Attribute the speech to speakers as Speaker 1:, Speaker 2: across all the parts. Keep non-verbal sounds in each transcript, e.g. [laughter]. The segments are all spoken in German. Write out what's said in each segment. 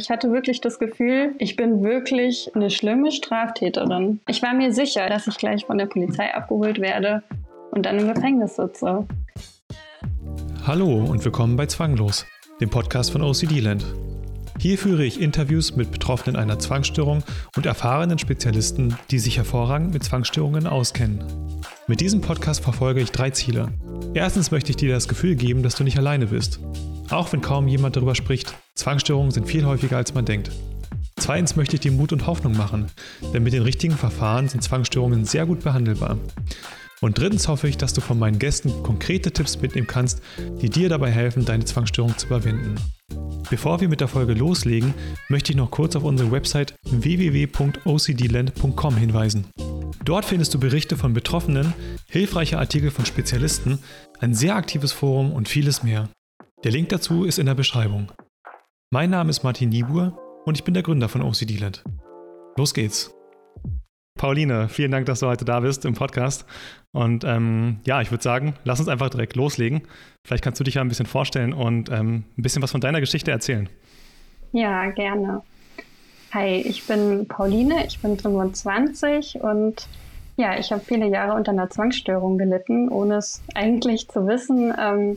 Speaker 1: Ich hatte wirklich das Gefühl, ich bin wirklich eine schlimme Straftäterin. Ich war mir sicher, dass ich gleich von der Polizei abgeholt werde und dann im Gefängnis sitze.
Speaker 2: Hallo und willkommen bei Zwanglos, dem Podcast von OCD Land. Hier führe ich Interviews mit Betroffenen einer Zwangsstörung und erfahrenen Spezialisten, die sich hervorragend mit Zwangsstörungen auskennen. Mit diesem Podcast verfolge ich drei Ziele. Erstens möchte ich dir das Gefühl geben, dass du nicht alleine bist. Auch wenn kaum jemand darüber spricht, Zwangsstörungen sind viel häufiger als man denkt. Zweitens möchte ich dir Mut und Hoffnung machen, denn mit den richtigen Verfahren sind Zwangsstörungen sehr gut behandelbar. Und drittens hoffe ich, dass du von meinen Gästen konkrete Tipps mitnehmen kannst, die dir dabei helfen, deine Zwangsstörung zu überwinden. Bevor wir mit der Folge loslegen, möchte ich noch kurz auf unsere Website www.ocdland.com hinweisen. Dort findest du Berichte von Betroffenen, hilfreiche Artikel von Spezialisten, ein sehr aktives Forum und vieles mehr. Der Link dazu ist in der Beschreibung. Mein Name ist Martin Niebuhr und ich bin der Gründer von OCD-Land. Los geht's! Pauline, vielen Dank, dass du heute da bist im Podcast. Und ähm, ja, ich würde sagen, lass uns einfach direkt loslegen. Vielleicht kannst du dich ja ein bisschen vorstellen und ähm, ein bisschen was von deiner Geschichte erzählen.
Speaker 1: Ja, gerne. Hi, ich bin Pauline, ich bin 25 und ja, ich habe viele Jahre unter einer Zwangsstörung gelitten, ohne es eigentlich zu wissen. Ähm,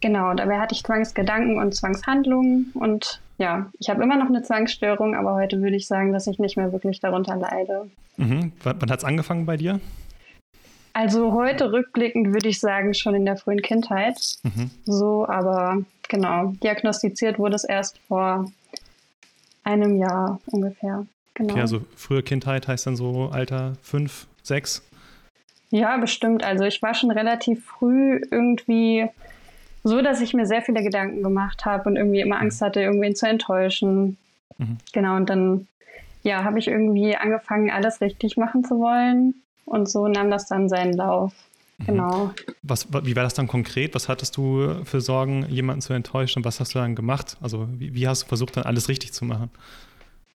Speaker 1: genau, dabei hatte ich Zwangsgedanken und Zwangshandlungen und ja, ich habe immer noch eine Zwangsstörung, aber heute würde ich sagen, dass ich nicht mehr wirklich darunter leide.
Speaker 2: Mhm. W wann hat es angefangen bei dir?
Speaker 1: Also heute rückblickend würde ich sagen, schon in der frühen Kindheit. Mhm. So, aber genau, diagnostiziert wurde es erst vor einem Jahr ungefähr.
Speaker 2: Genau. Okay, also frühe Kindheit heißt dann so Alter fünf, sechs?
Speaker 1: Ja, bestimmt. Also ich war schon relativ früh irgendwie so, dass ich mir sehr viele Gedanken gemacht habe und irgendwie immer Angst hatte, irgendwen zu enttäuschen. Mhm. Genau, und dann ja, habe ich irgendwie angefangen, alles richtig machen zu wollen. Und so nahm das dann seinen Lauf. Mhm. Genau.
Speaker 2: Was, wie war das dann konkret? Was hattest du für Sorgen, jemanden zu enttäuschen? Was hast du dann gemacht? Also, wie, wie hast du versucht, dann alles richtig zu machen?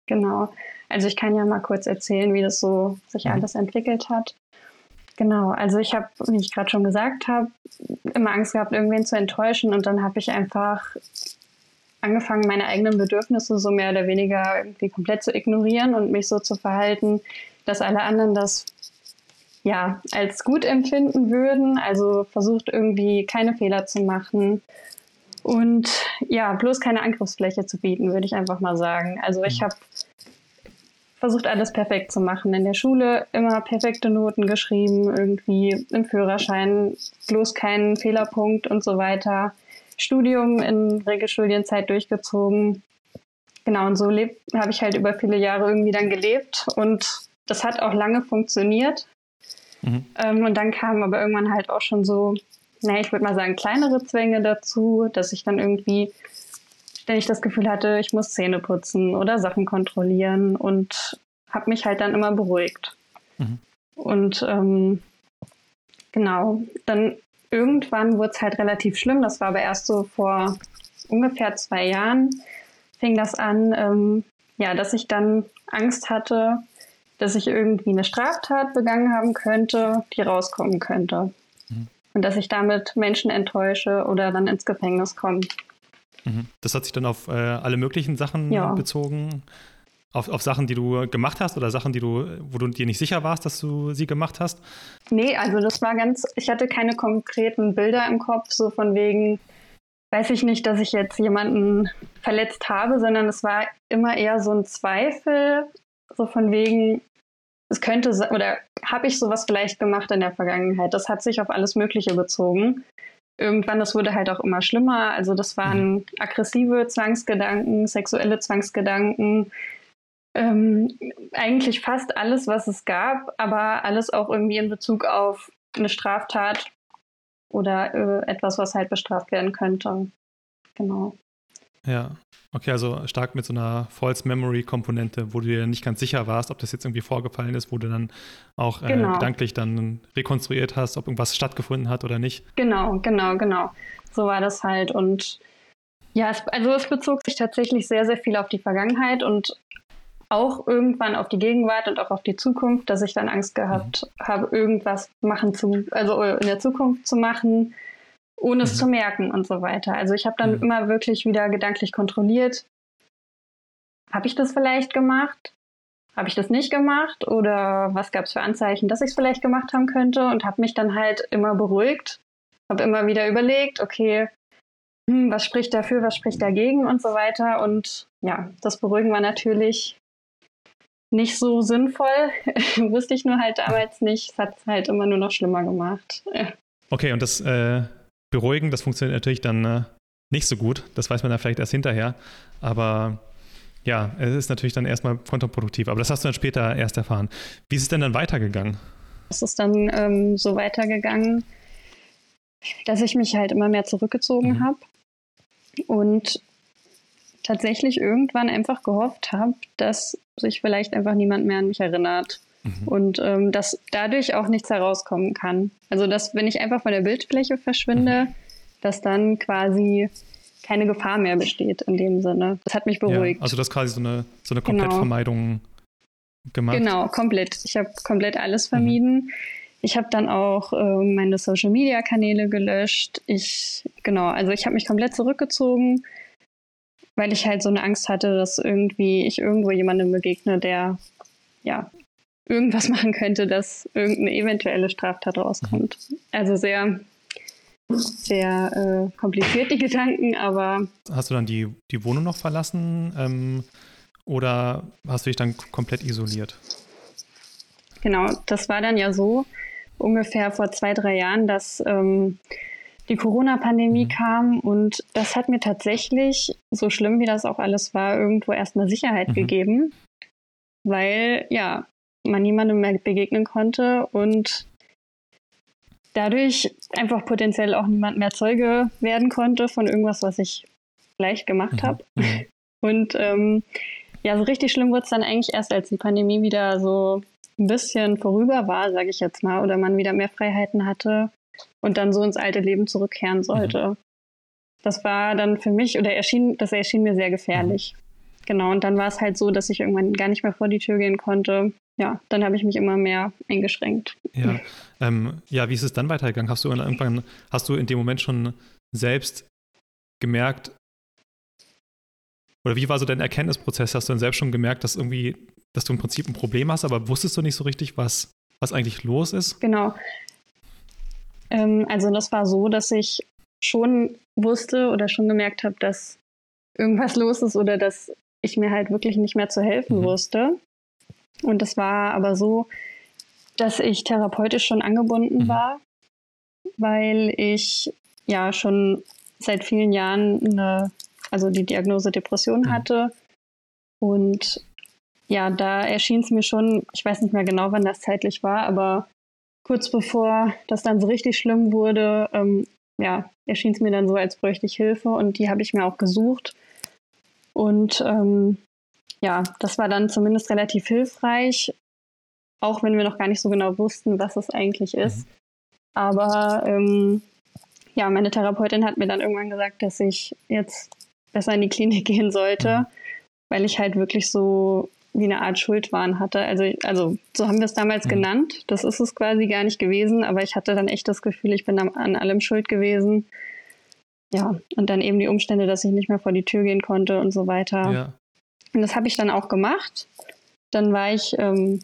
Speaker 1: Genau. Also, ich kann ja mal kurz erzählen, wie das so sich mhm. alles entwickelt hat. Genau, also ich habe, wie ich gerade schon gesagt habe, immer Angst gehabt, irgendwen zu enttäuschen und dann habe ich einfach angefangen, meine eigenen Bedürfnisse so mehr oder weniger irgendwie komplett zu ignorieren und mich so zu verhalten, dass alle anderen das ja als gut empfinden würden. Also versucht irgendwie keine Fehler zu machen und ja, bloß keine Angriffsfläche zu bieten, würde ich einfach mal sagen. Also ich mhm. habe versucht alles perfekt zu machen. In der Schule immer perfekte Noten geschrieben, irgendwie im Führerschein bloß keinen Fehlerpunkt und so weiter. Studium in Regelstudienzeit durchgezogen. Genau, und so habe ich halt über viele Jahre irgendwie dann gelebt und das hat auch lange funktioniert. Mhm. Ähm, und dann kamen aber irgendwann halt auch schon so, naja, ich würde mal sagen, kleinere Zwänge dazu, dass ich dann irgendwie ständig das Gefühl hatte, ich muss Zähne putzen oder Sachen kontrollieren und habe mich halt dann immer beruhigt. Mhm. Und ähm, genau, dann irgendwann wurde es halt relativ schlimm. Das war aber erst so vor ungefähr zwei Jahren fing das an, ähm, ja, dass ich dann Angst hatte, dass ich irgendwie eine Straftat begangen haben könnte, die rauskommen könnte. Mhm. Und dass ich damit Menschen enttäusche oder dann ins Gefängnis komme.
Speaker 2: Mhm. Das hat sich dann auf äh, alle möglichen Sachen ja. bezogen. Auf, auf Sachen, die du gemacht hast oder Sachen, die du, wo du dir nicht sicher warst, dass du sie gemacht hast?
Speaker 1: Nee, also das war ganz, ich hatte keine konkreten Bilder im Kopf, so von wegen, weiß ich nicht, dass ich jetzt jemanden verletzt habe, sondern es war immer eher so ein Zweifel, so von wegen, es könnte oder habe ich sowas vielleicht gemacht in der Vergangenheit. Das hat sich auf alles Mögliche bezogen irgendwann, das wurde halt auch immer schlimmer. Also das waren mhm. aggressive Zwangsgedanken, sexuelle Zwangsgedanken, ähm, eigentlich fast alles, was es gab, aber alles auch irgendwie in Bezug auf eine Straftat oder äh, etwas, was halt bestraft werden könnte. Genau.
Speaker 2: Ja, okay, also stark mit so einer False Memory Komponente, wo du dir nicht ganz sicher warst, ob das jetzt irgendwie vorgefallen ist, wo du dann auch äh, genau. gedanklich dann rekonstruiert hast, ob irgendwas stattgefunden hat oder nicht.
Speaker 1: Genau, genau, genau. So war das halt und ja, es, also es bezog sich tatsächlich sehr, sehr viel auf die Vergangenheit und auch irgendwann auf die Gegenwart und auch auf die Zukunft, dass ich dann Angst gehabt mhm. habe, irgendwas machen zu, also in der Zukunft zu machen, ohne es mhm. zu merken und so weiter. Also ich habe dann mhm. immer wirklich wieder gedanklich kontrolliert, habe ich das vielleicht gemacht? Habe ich das nicht gemacht? Oder was gab es für Anzeichen, dass ich es vielleicht gemacht haben könnte? Und habe mich dann halt immer beruhigt, habe immer wieder überlegt, okay, hm, was spricht dafür, was spricht dagegen und so weiter. Und ja, das Beruhigen war natürlich nicht so sinnvoll. [laughs] Wusste ich nur halt damals nicht. Es hat es halt immer nur noch schlimmer gemacht. [laughs]
Speaker 2: Okay, und das äh, Beruhigen, das funktioniert natürlich dann äh, nicht so gut. Das weiß man dann vielleicht erst hinterher. Aber ja, es ist natürlich dann erstmal kontraproduktiv. Aber das hast du dann später erst erfahren. Wie ist es denn dann weitergegangen?
Speaker 1: Es ist dann ähm, so weitergegangen, dass ich mich halt immer mehr zurückgezogen mhm. habe und tatsächlich irgendwann einfach gehofft habe, dass sich vielleicht einfach niemand mehr an mich erinnert mhm. und ähm, dass dadurch auch nichts herauskommen kann. Also dass wenn ich einfach von der Bildfläche verschwinde, mhm. dass dann quasi keine Gefahr mehr besteht in dem Sinne. Das hat mich beruhigt.
Speaker 2: Ja, also das ist quasi so eine, so eine Komplettvermeidung genau. gemacht.
Speaker 1: Genau, komplett. Ich habe komplett alles vermieden. Mhm. Ich habe dann auch äh, meine Social Media Kanäle gelöscht. Ich, genau, also ich habe mich komplett zurückgezogen, weil ich halt so eine Angst hatte, dass irgendwie ich irgendwo jemandem begegne, der ja irgendwas [laughs] machen könnte, dass irgendeine eventuelle Straftat rauskommt. Also sehr, sehr äh, kompliziert die [laughs] Gedanken, aber.
Speaker 2: Hast du dann die, die Wohnung noch verlassen ähm, oder hast du dich dann komplett isoliert?
Speaker 1: Genau, das war dann ja so, ungefähr vor zwei, drei Jahren, dass ähm, die Corona-Pandemie mhm. kam und das hat mir tatsächlich, so schlimm wie das auch alles war, irgendwo erstmal Sicherheit mhm. gegeben, weil ja, man niemandem mehr begegnen konnte und dadurch einfach potenziell auch niemand mehr Zeuge werden konnte von irgendwas, was ich vielleicht gemacht mhm. habe. Mhm. Und ähm, ja, so richtig schlimm wurde es dann eigentlich erst, als die Pandemie wieder so ein bisschen vorüber war, sage ich jetzt mal, oder man wieder mehr Freiheiten hatte und dann so ins alte Leben zurückkehren sollte. Mhm. Das war dann für mich, oder erschien, das erschien mir sehr gefährlich. Mhm. Genau, und dann war es halt so, dass ich irgendwann gar nicht mehr vor die Tür gehen konnte. Ja, dann habe ich mich immer mehr eingeschränkt.
Speaker 2: Ja, ähm, ja, wie ist es dann weitergegangen? Hast du irgendwann, hast du in dem Moment schon selbst gemerkt, oder wie war so dein Erkenntnisprozess? Hast du dann selbst schon gemerkt, dass irgendwie, dass du im Prinzip ein Problem hast, aber wusstest du nicht so richtig, was, was eigentlich los ist?
Speaker 1: Genau. Ähm, also das war so, dass ich schon wusste oder schon gemerkt habe, dass irgendwas los ist oder dass ich mir halt wirklich nicht mehr zu helfen mhm. wusste. Und das war aber so, dass ich therapeutisch schon angebunden mhm. war, weil ich ja schon seit vielen Jahren eine also die Diagnose Depression mhm. hatte. Und ja, da erschien es mir schon, ich weiß nicht mehr genau, wann das zeitlich war, aber kurz bevor das dann so richtig schlimm wurde, ähm, ja, erschien es mir dann so, als bräuchte ich Hilfe und die habe ich mir auch gesucht. Und ähm, ja, das war dann zumindest relativ hilfreich, auch wenn wir noch gar nicht so genau wussten, was es eigentlich ist. Mhm. Aber ähm, ja, meine Therapeutin hat mir dann irgendwann gesagt, dass ich jetzt besser in die Klinik [laughs] gehen sollte, mhm. weil ich halt wirklich so wie eine Art Schuldwahn hatte. Also, also so haben wir es damals mhm. genannt. Das ist es quasi gar nicht gewesen, aber ich hatte dann echt das Gefühl, ich bin an allem schuld gewesen. Ja, und dann eben die Umstände, dass ich nicht mehr vor die Tür gehen konnte und so weiter. Ja. Und das habe ich dann auch gemacht. Dann war ich ähm,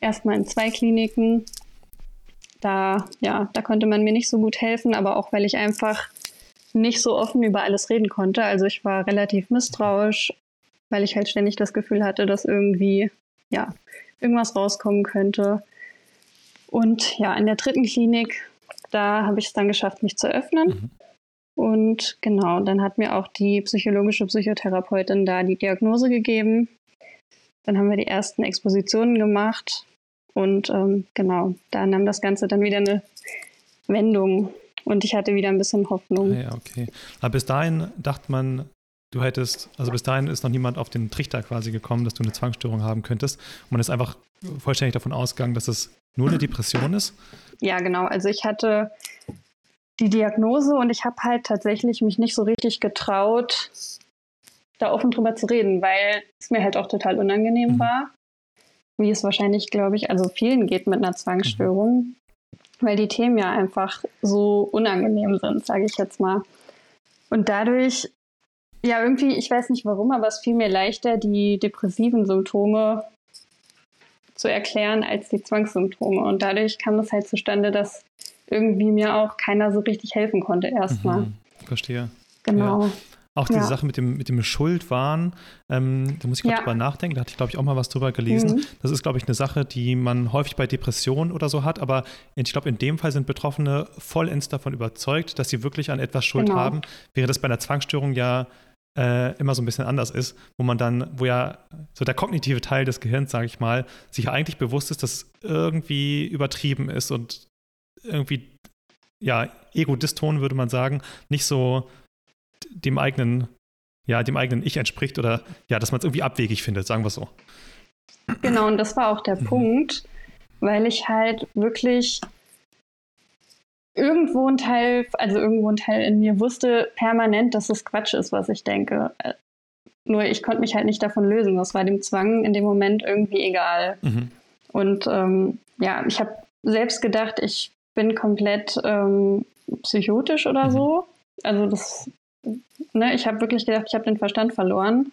Speaker 1: erstmal in zwei Kliniken. Da, ja, da konnte man mir nicht so gut helfen, aber auch weil ich einfach nicht so offen über alles reden konnte. Also ich war relativ misstrauisch, weil ich halt ständig das Gefühl hatte, dass irgendwie, ja, irgendwas rauskommen könnte. Und ja, in der dritten Klinik, da habe ich es dann geschafft, mich zu öffnen. Mhm. Und genau, dann hat mir auch die psychologische Psychotherapeutin da die Diagnose gegeben. Dann haben wir die ersten Expositionen gemacht. Und ähm, genau, da nahm das Ganze dann wieder eine Wendung. Und ich hatte wieder ein bisschen Hoffnung.
Speaker 2: Ah ja, okay. Aber bis dahin dachte man, du hättest, also bis dahin ist noch niemand auf den Trichter quasi gekommen, dass du eine Zwangsstörung haben könntest. Und man ist einfach vollständig davon ausgegangen, dass es nur eine Depression ist.
Speaker 1: Ja, genau. Also ich hatte die Diagnose und ich habe halt tatsächlich mich nicht so richtig getraut, da offen drüber zu reden, weil es mir halt auch total unangenehm mhm. war. Wie es wahrscheinlich, glaube ich, also vielen geht mit einer Zwangsstörung. Mhm weil die Themen ja einfach so unangenehm sind, sage ich jetzt mal. Und dadurch ja, irgendwie, ich weiß nicht warum, aber es fiel mir leichter, die depressiven Symptome zu erklären als die Zwangssymptome. Und dadurch kam es halt zustande, dass irgendwie mir auch keiner so richtig helfen konnte erstmal.
Speaker 2: Mhm, verstehe.
Speaker 1: Genau.
Speaker 2: Ja. Auch diese
Speaker 1: Ja.
Speaker 2: Sache mit dem, mit dem Schuldwahn, ähm, da muss ich gerade
Speaker 1: Ja.
Speaker 2: drüber nachdenken, da hatte ich, glaube ich, auch mal was drüber gelesen.
Speaker 1: Mhm.
Speaker 2: Das ist, glaube ich, eine Sache, die man häufig bei Depressionen oder so hat, aber ich glaube, in dem Fall sind Betroffene vollends davon überzeugt, dass sie wirklich an etwas Schuld
Speaker 1: Genau.
Speaker 2: haben, während das bei einer Zwangsstörung ja äh, immer so ein bisschen anders ist, wo man dann, wo ja so der kognitive Teil des Gehirns, sage ich mal, sich eigentlich bewusst ist, dass es irgendwie übertrieben ist und irgendwie, ja, egodiston würde man sagen, nicht so dem eigenen, ja, dem eigenen Ich entspricht oder ja, dass man es irgendwie abwegig findet, sagen wir es so.
Speaker 1: Genau, und das war auch der
Speaker 2: Mhm.
Speaker 1: Punkt, weil ich halt wirklich irgendwo ein Teil, also irgendwo ein Teil in mir wusste permanent, dass es Quatsch ist, was ich denke. Äh, Nur ich konnte mich halt nicht davon lösen. Das war dem Zwang in dem Moment irgendwie egal.
Speaker 2: Mhm.
Speaker 1: Und ähm, ja, ich habe selbst gedacht, ich bin komplett ähm, psychotisch oder
Speaker 2: Mhm.
Speaker 1: so. Also das, ne, ich habe wirklich gedacht, ich habe den Verstand verloren.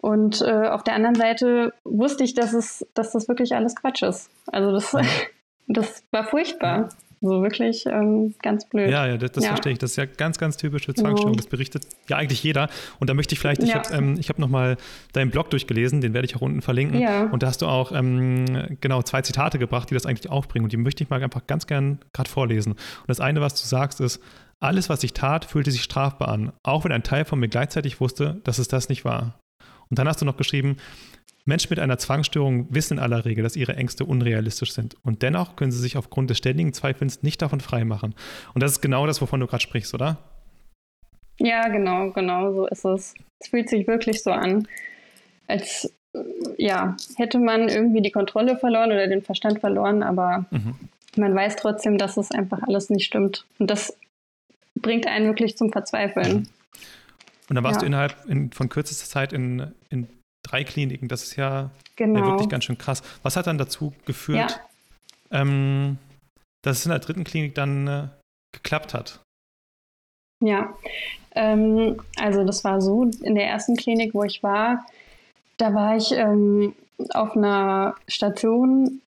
Speaker 1: Und äh, auf der anderen Seite wusste ich, dass es, dass das wirklich alles Quatsch ist. Also das,
Speaker 2: Mhm. [laughs]
Speaker 1: das war furchtbar. So wirklich ähm, ganz blöd.
Speaker 2: Ja, ja, das, das
Speaker 1: Ja.
Speaker 2: verstehe ich. Das ist ja ganz, ganz typisch für Zwangsstörung.
Speaker 1: Genau.
Speaker 2: Das berichtet ja eigentlich jeder. Und da möchte ich vielleicht, ich
Speaker 1: Ja.
Speaker 2: habe ähm, hab nochmal deinen Blog durchgelesen, den werde ich auch unten verlinken.
Speaker 1: Ja.
Speaker 2: Und da hast du auch ähm, genau zwei Zitate gebracht, die das eigentlich aufbringen. Und die möchte ich mal einfach ganz gern gerade vorlesen. Und das eine, was du sagst, ist, alles, was ich tat, fühlte sich strafbar an, auch wenn ein Teil von mir gleichzeitig wusste, dass es das nicht war. Und dann hast du noch geschrieben, Menschen mit einer Zwangsstörung wissen in aller Regel, dass ihre Ängste unrealistisch sind. Und dennoch können sie sich aufgrund des ständigen Zweifelns nicht davon freimachen. Und das ist genau das, wovon du gerade sprichst, oder?
Speaker 1: Ja, genau, genau, so ist es. Es fühlt sich wirklich so an, als äh, ja, hätte man irgendwie die Kontrolle verloren oder den Verstand verloren, aber
Speaker 2: Mhm.
Speaker 1: man weiß trotzdem, dass es einfach alles nicht stimmt. Und das bringt einen wirklich zum Verzweifeln.
Speaker 2: Und dann warst
Speaker 1: Ja.
Speaker 2: du innerhalb in, von kürzester Zeit in, in drei Kliniken. Das ist ja,
Speaker 1: Genau.
Speaker 2: ja wirklich ganz schön krass. Was hat dann dazu geführt, ähm, dass es in der dritten Klinik dann äh, geklappt hat?
Speaker 1: Ja, ähm, also das war so, in der ersten Klinik, wo ich war, da war ich ähm, auf einer Station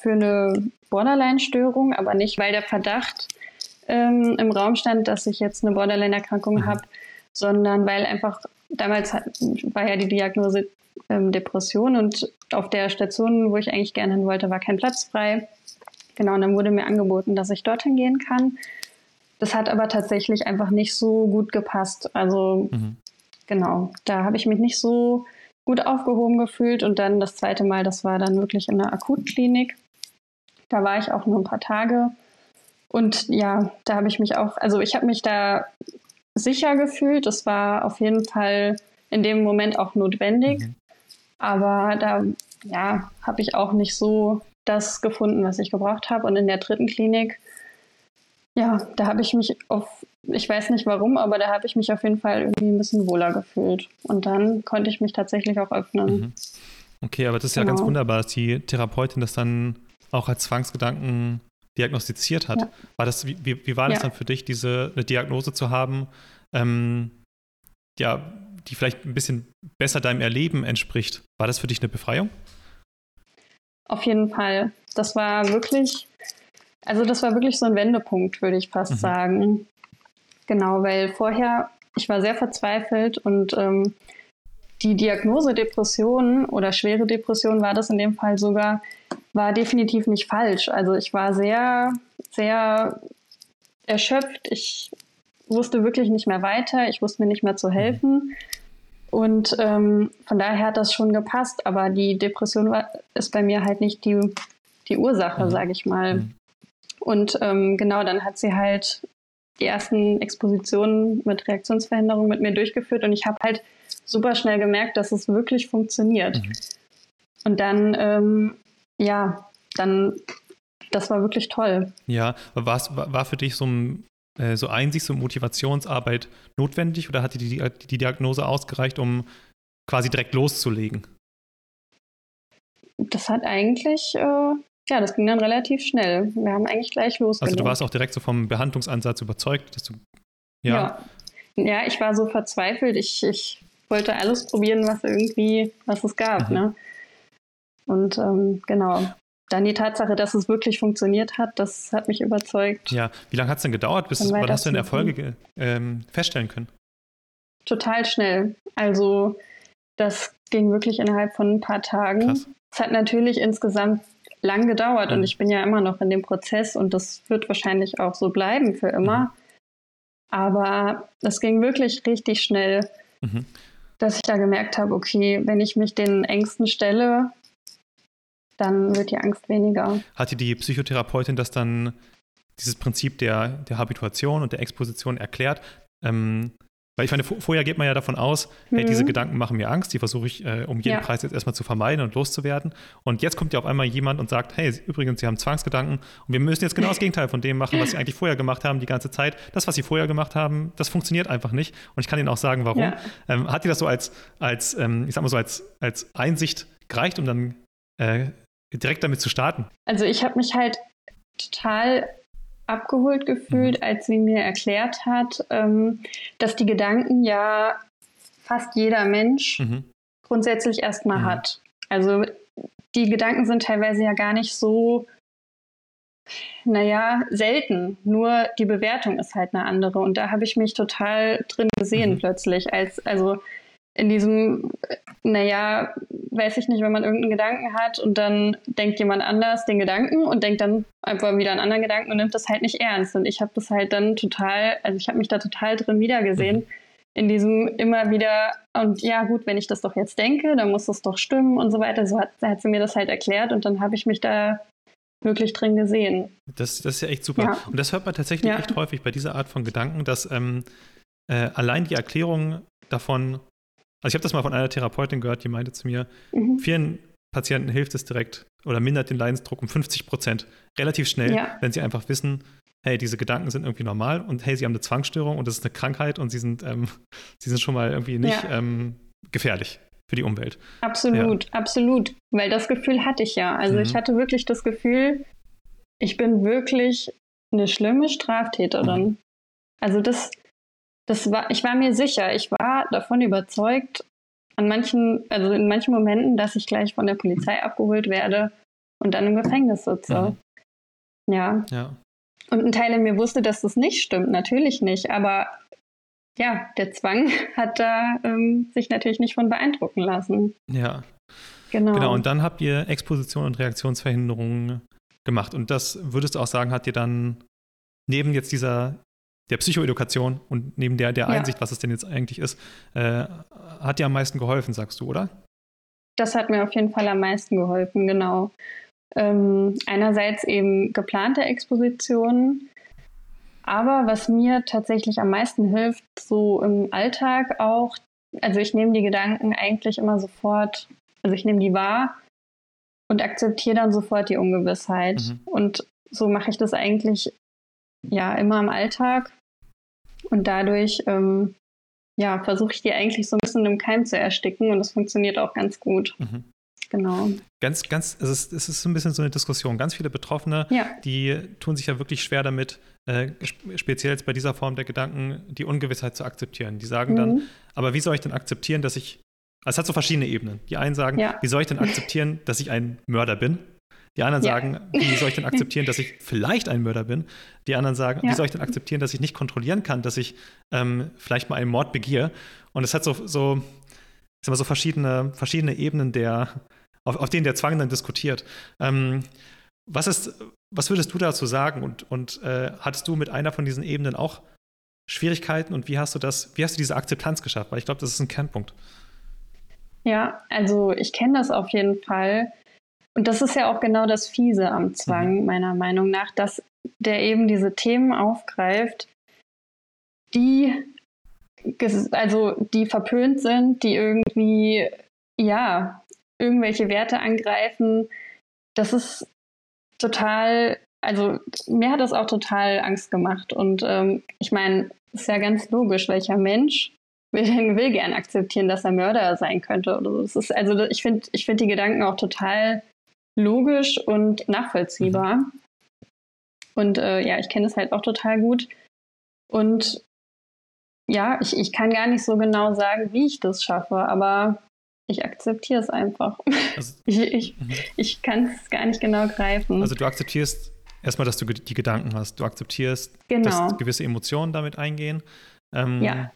Speaker 1: für eine Borderline-Störung, aber nicht, weil der Verdacht ähm, im Raum stand, dass ich jetzt eine Borderline-Erkrankung
Speaker 2: Mhm.
Speaker 1: habe, sondern weil einfach damals war ja die Diagnose ähm, Depression und auf der Station, wo ich eigentlich gerne hin wollte, war kein Platz frei. Genau, und dann wurde mir angeboten, dass ich dorthin gehen kann. Das hat aber tatsächlich einfach nicht so gut gepasst. Also
Speaker 2: Mhm.
Speaker 1: genau, da habe ich mich nicht so gut aufgehoben gefühlt. Und dann das zweite Mal, das war dann wirklich in der Akutklinik. Da war ich auch nur ein paar Tage. Und ja, da habe ich mich auch, also ich habe mich da sicher gefühlt. Das war auf jeden Fall in dem Moment auch notwendig.
Speaker 2: Mhm.
Speaker 1: Aber da ja, habe ich auch nicht so das gefunden, was ich gebraucht habe. Und in der dritten Klinik, ja, da habe ich mich auf, ich weiß nicht warum, aber da habe ich mich auf jeden Fall irgendwie ein bisschen wohler gefühlt. Und dann konnte ich mich tatsächlich auch öffnen.
Speaker 2: Mhm. Okay, aber das ist ja ganz
Speaker 1: Genau.
Speaker 2: wunderbar, dass die Therapeutin das dann auch als Zwangsgedanken diagnostiziert hat.
Speaker 1: Ja.
Speaker 2: War das, wie, wie, wie war das
Speaker 1: Ja.
Speaker 2: dann für dich, diese eine Diagnose zu haben, ähm, ja, die vielleicht ein bisschen besser deinem Erleben entspricht? War das für dich eine Befreiung?
Speaker 1: Auf jeden Fall. Das war wirklich, also das war wirklich so ein Wendepunkt, würde ich fast
Speaker 2: Mhm.
Speaker 1: sagen. Genau, weil vorher, ich war sehr verzweifelt und ähm, die Diagnose Depression oder schwere Depression war das in dem Fall sogar, war definitiv nicht falsch. Also ich war sehr, sehr erschöpft. Ich wusste wirklich nicht mehr weiter. Ich wusste mir nicht mehr zu helfen. Und ähm, von daher hat das schon gepasst. Aber die Depression war, ist bei mir halt nicht die, die Ursache,
Speaker 2: Mhm.
Speaker 1: sage ich mal.
Speaker 2: Mhm.
Speaker 1: Und ähm, genau, dann hat sie halt die ersten Expositionen mit Reaktionsverhinderung mit mir durchgeführt und ich habe halt super schnell gemerkt, dass es wirklich funktioniert.
Speaker 2: Mhm.
Speaker 1: Und dann, ähm, ja, dann, das war wirklich toll.
Speaker 2: Ja, war's, war, war für dich so, ein, äh, so Einsichts- und Motivationsarbeit notwendig oder hat dir die, die Diagnose ausgereicht, um quasi direkt loszulegen?
Speaker 1: Das hat eigentlich, äh, ja, das ging dann relativ schnell. Wir haben eigentlich gleich
Speaker 2: Also
Speaker 1: losgelegt.
Speaker 2: du warst auch direkt so vom Behandlungsansatz überzeugt, dass du ja,
Speaker 1: ja. ja, ich war so verzweifelt. Ich, ich wollte alles probieren, was irgendwie, was es gab. Mhm. Ne? Und ähm, genau, dann die Tatsache, dass es wirklich funktioniert hat, das hat mich überzeugt.
Speaker 2: Ja, wie lange hat es denn gedauert, bis wann hast du denn Erfolge ähm, feststellen können?
Speaker 1: Total schnell. Also das ging wirklich innerhalb von ein paar Tagen. Es hat natürlich insgesamt lang gedauert mhm. und ich bin ja immer noch in dem Prozess und das wird wahrscheinlich auch so bleiben für immer. Mhm. Aber es ging wirklich richtig schnell, mhm. dass ich da gemerkt habe, okay, wenn ich mich den Ängsten stelle, dann wird die Angst weniger.
Speaker 2: Hat dir die Psychotherapeutin das dann, dieses Prinzip der, der Habituation und der Exposition erklärt? Ähm, weil ich meine, vorher geht man ja davon aus, mhm. hey, diese mhm. Gedanken machen mir Angst, die versuche ich äh, um jeden ja. Preis jetzt erstmal zu vermeiden und loszuwerden. Und jetzt kommt ja auf einmal jemand und sagt, hey, übrigens, Sie haben Zwangsgedanken und wir müssen jetzt genau das Gegenteil von dem machen, was Sie [laughs] eigentlich vorher gemacht haben, die ganze Zeit. Das, was Sie vorher gemacht haben, das funktioniert einfach nicht. Und ich kann Ihnen auch sagen, warum. Ja. Ähm, hat dir das so als, als ähm, ich sag mal so, als, als Einsicht gereicht, um dann äh, direkt damit zu starten?
Speaker 1: Also ich habe mich halt total abgeholt gefühlt, mhm. als sie mir erklärt hat, ähm, dass die Gedanken ja fast jeder Mensch mhm. grundsätzlich erstmal mhm. hat. Also die Gedanken sind teilweise ja gar nicht so, naja, selten. Nur die Bewertung ist halt eine andere. Und da habe ich mich total drin gesehen mhm. plötzlich. Als, also in diesem, naja, weiß ich nicht, wenn man irgendeinen Gedanken hat und dann denkt jemand anders den Gedanken und denkt dann einfach wieder einen anderen Gedanken und nimmt das halt nicht ernst. Und ich habe das halt dann total, also ich habe mich da total drin wiedergesehen. In diesem immer wieder, und ja, gut, wenn ich das doch jetzt denke, dann muss das doch stimmen und so weiter. So hat, hat sie mir das halt erklärt und dann habe ich mich da wirklich drin gesehen.
Speaker 2: Das, das ist ja echt super. Ja. Und das hört man tatsächlich ja. echt häufig bei dieser Art von Gedanken, dass ähm, äh, allein die Erklärung davon, also ich habe das mal von einer Therapeutin gehört, die meinte zu mir, mhm. vielen Patienten hilft es direkt oder mindert den Leidensdruck um 50 Prozent relativ schnell, ja. wenn sie einfach wissen, hey, diese Gedanken sind irgendwie normal und hey, sie haben eine Zwangsstörung und das ist eine Krankheit und sie sind, ähm, [laughs] sie sind schon mal irgendwie nicht ja. ähm, gefährlich für die Umwelt.
Speaker 1: Absolut, ja. absolut. Weil das Gefühl hatte ich ja. Also mhm. ich hatte wirklich das Gefühl, ich bin wirklich eine schlimme Straftäterin. Mhm. Also das, das war, ich war mir sicher, ich war davon überzeugt, an manchen, also in manchen Momenten, dass ich gleich von der Polizei abgeholt werde und dann im Gefängnis sitze. Mhm. Ja. ja. Und ein Teil in mir wusste, dass das nicht stimmt, natürlich nicht, aber ja, der Zwang [laughs] hat da ähm, sich natürlich nicht von beeindrucken lassen.
Speaker 2: Ja. Genau. Genau, und dann habt ihr Exposition und Reaktionsverhinderung gemacht. Und das würdest du auch sagen, hat dir dann neben jetzt dieser der Psychoedukation und neben der, der Einsicht, was es denn jetzt eigentlich ist, äh, hat dir am meisten geholfen, sagst du, oder?
Speaker 1: Das hat mir auf jeden Fall am meisten geholfen, genau. Ähm, einerseits eben geplante Expositionen, aber was mir tatsächlich am meisten hilft, so im Alltag auch, also ich nehme die Gedanken eigentlich immer sofort, also ich nehme die wahr und akzeptiere dann sofort die Ungewissheit. Mhm. Und so mache ich das eigentlich ja immer im Alltag. Und dadurch ähm, ja, versuche ich die eigentlich so ein bisschen im Keim zu ersticken und das funktioniert auch ganz gut. Mhm. Genau.
Speaker 2: Ganz, ganz, es ist, es ist so ein bisschen so eine Diskussion. Ganz viele Betroffene, ja. die tun sich ja wirklich schwer damit, äh, speziell jetzt bei dieser Form der Gedanken, die Ungewissheit zu akzeptieren. Die sagen mhm. dann, aber wie soll ich denn akzeptieren, dass ich, also es hat so verschiedene Ebenen. Die einen sagen, ja. wie soll ich denn akzeptieren, dass ich ein Mörder bin? Die anderen ja. sagen, wie soll ich denn akzeptieren, dass ich vielleicht ein Mörder bin? Die anderen sagen, ja. wie soll ich denn akzeptieren, dass ich nicht kontrollieren kann, dass ich ähm, vielleicht mal einen Mord begehe? Und es hat so, so, ich sag mal, so verschiedene, verschiedene Ebenen, der, auf, auf denen der Zwang dann diskutiert. Ähm, was, ist, was würdest du dazu sagen? Und, und äh, hattest du mit einer von diesen Ebenen auch Schwierigkeiten und wie hast du das, wie hast du diese Akzeptanz geschafft? Weil ich glaube, das ist ein Kernpunkt.
Speaker 1: Ja, also ich kenne das auf jeden Fall. Und das ist ja auch genau das Fiese am Zwang, mhm. meiner Meinung nach, dass der eben diese Themen aufgreift, die also die verpönt sind, die irgendwie ja irgendwelche Werte angreifen. Das ist total, also mir hat das auch total Angst gemacht. Und ähm, ich meine, ist ja ganz logisch, welcher Mensch will, will gern akzeptieren, dass er Mörder sein könnte oder so. Das ist, also ich finde ich find die Gedanken auch total logisch und nachvollziehbar. Mhm. Und äh, ja, ich kenne es halt auch total gut. Und ja, ich, ich kann gar nicht so genau sagen, wie ich das schaffe, aber ich akzeptiere es einfach. Also, [laughs] ich ich, mhm. ich kann es gar nicht genau greifen.
Speaker 2: Also du akzeptierst erstmal, dass du die Gedanken hast. Du akzeptierst, genau. dass gewisse Emotionen damit eingehen. Ähm, ja.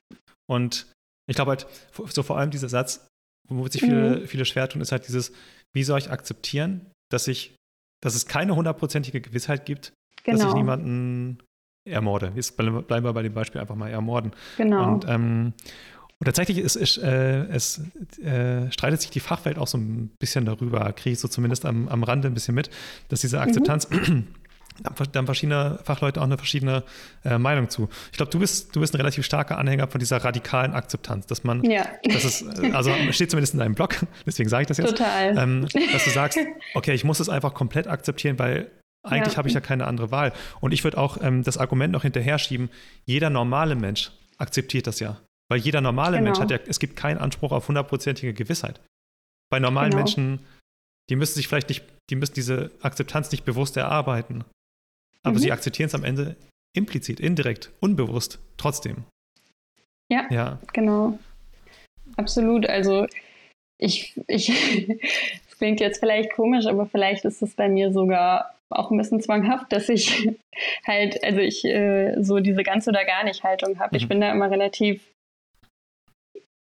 Speaker 2: Und ich glaube halt, so vor allem dieser Satz, wo sich viele, mhm. viele schwer tun, ist halt dieses, wie soll ich akzeptieren, dass ich, dass es keine hundertprozentige Gewissheit gibt, genau. dass ich genau. niemanden ermorde. Jetzt bleiben wir bei dem Beispiel einfach mal ermorden.
Speaker 1: Genau.
Speaker 2: Und, ähm, und tatsächlich ist, ist äh, es äh, streitet sich die Fachwelt auch so ein bisschen darüber, kriege ich so zumindest am, am Rande ein bisschen mit, dass diese Akzeptanz mhm. Da haben verschiedene Fachleute auch eine verschiedene äh, Meinung zu. Ich glaube, du bist, du bist ein relativ starker Anhänger von dieser radikalen Akzeptanz, dass man, ja. das ist, äh, also [laughs] steht zumindest in deinem Blog, [laughs] deswegen sage ich das jetzt.
Speaker 1: Total. Ähm,
Speaker 2: dass du sagst, [laughs] okay, ich muss es einfach komplett akzeptieren, weil eigentlich ja. habe ich ja keine andere Wahl. Und ich würde auch ähm, das Argument noch hinterher schieben, jeder normale Mensch akzeptiert das ja. Weil jeder normale genau. Mensch hat ja, es gibt keinen Anspruch auf hundertprozentige Gewissheit. Bei normalen genau. Menschen, die müssen sich vielleicht nicht, die müssen diese Akzeptanz nicht bewusst erarbeiten. Aber mhm. sie akzeptieren es am Ende implizit, indirekt, unbewusst, trotzdem.
Speaker 1: Ja, ja. genau. Absolut. Also ich, ich, [laughs] es klingt jetzt vielleicht komisch, aber vielleicht ist es bei mir sogar auch ein bisschen zwanghaft, dass ich [laughs] halt, also ich äh, so diese ganz oder gar nicht Haltung habe. Mhm. Ich bin da immer relativ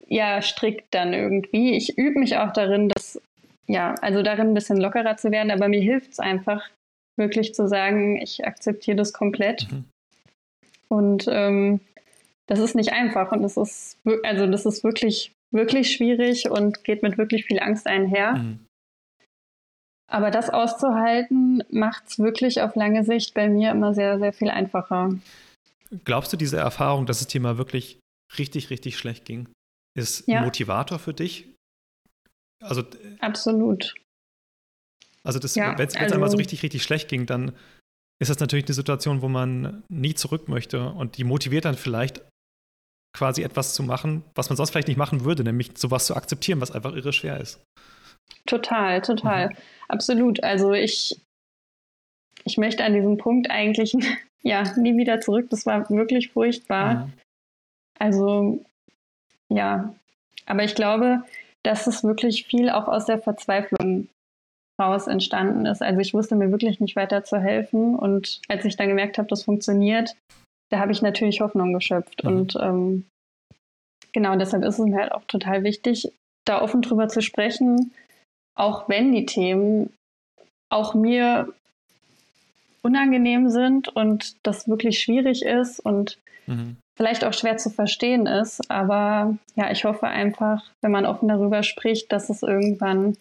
Speaker 1: ja strikt dann irgendwie. Ich übe mich auch darin, dass ja, also darin ein bisschen lockerer zu werden, aber mir hilft es einfach, wirklich zu sagen, ich akzeptiere das komplett. Mhm. Und ähm, das ist nicht einfach und das ist, also das ist wirklich, wirklich schwierig und geht mit wirklich viel Angst einher. Mhm. Aber das auszuhalten, macht es wirklich auf lange Sicht bei mir immer sehr, sehr viel einfacher.
Speaker 2: Glaubst du, diese Erfahrung, dass es dir mal wirklich richtig, richtig schlecht ging, ist ja. Motivator für dich?
Speaker 1: Also, Absolut.
Speaker 2: Also, ja, wenn es also, einmal so richtig, richtig schlecht ging, dann ist das natürlich eine Situation, wo man nie zurück möchte und die motiviert dann vielleicht quasi etwas zu machen, was man sonst vielleicht nicht machen würde, nämlich sowas zu akzeptieren, was einfach irre schwer ist.
Speaker 1: Total, total. Mhm. Absolut. Also ich, ich möchte an diesem Punkt eigentlich [laughs] ja nie wieder zurück. Das war wirklich furchtbar. Mhm. Also ja, aber ich glaube, dass es wirklich viel auch aus der Verzweiflung raus entstanden ist. Also ich wusste mir wirklich nicht weiter zu helfen. Und als ich dann gemerkt habe, das funktioniert, da habe ich natürlich Hoffnung geschöpft. Mhm. Und ähm, genau deshalb ist es mir halt auch total wichtig, da offen drüber zu sprechen, auch wenn die Themen auch mir unangenehm sind und das wirklich schwierig ist und mhm. vielleicht auch schwer zu verstehen ist. Aber ja, ich hoffe einfach, wenn man offen darüber spricht, dass es irgendwann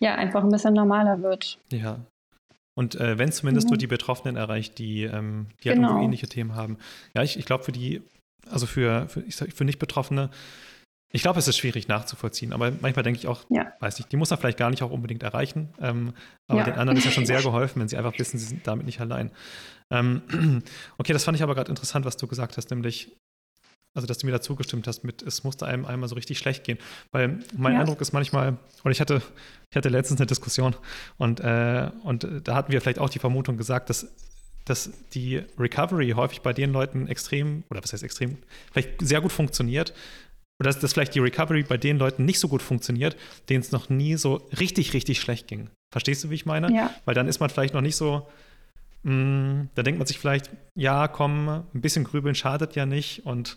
Speaker 1: ja einfach ein bisschen normaler wird.
Speaker 2: Ja. Und äh, wenn zumindest mhm. nur die Betroffenen erreicht, die, ähm, die genau. halt ähnliche Themen haben. Ja, ich, ich glaube, für die, also für, für, sag, für Nicht-Betroffene, ich glaube, es ist schwierig nachzuvollziehen, aber manchmal denke ich auch, ja. weiß nicht, die muss man vielleicht gar nicht auch unbedingt erreichen. Ähm, aber ja. den anderen ist ja schon sehr [laughs] geholfen, wenn sie einfach wissen, sie sind damit nicht allein. Ähm, [clears throat] okay, das fand ich aber gerade interessant, was du gesagt hast, nämlich, also dass du mir da zugestimmt hast mit, es musste einem einmal so richtig schlecht gehen. Weil mein ja. Eindruck ist manchmal, und ich hatte, ich hatte letztens eine Diskussion und, äh, und da hatten wir vielleicht auch die Vermutung gesagt, dass dass die Recovery häufig bei den Leuten extrem, oder was heißt extrem, vielleicht sehr gut funktioniert. Oder dass, dass vielleicht die Recovery bei den Leuten nicht so gut funktioniert, denen es noch nie so richtig, richtig schlecht ging. Verstehst du, wie ich meine?
Speaker 1: Ja.
Speaker 2: Weil dann ist man vielleicht noch nicht so, mh, mm, da denkt man sich vielleicht, ja, komm, ein bisschen grübeln schadet ja nicht und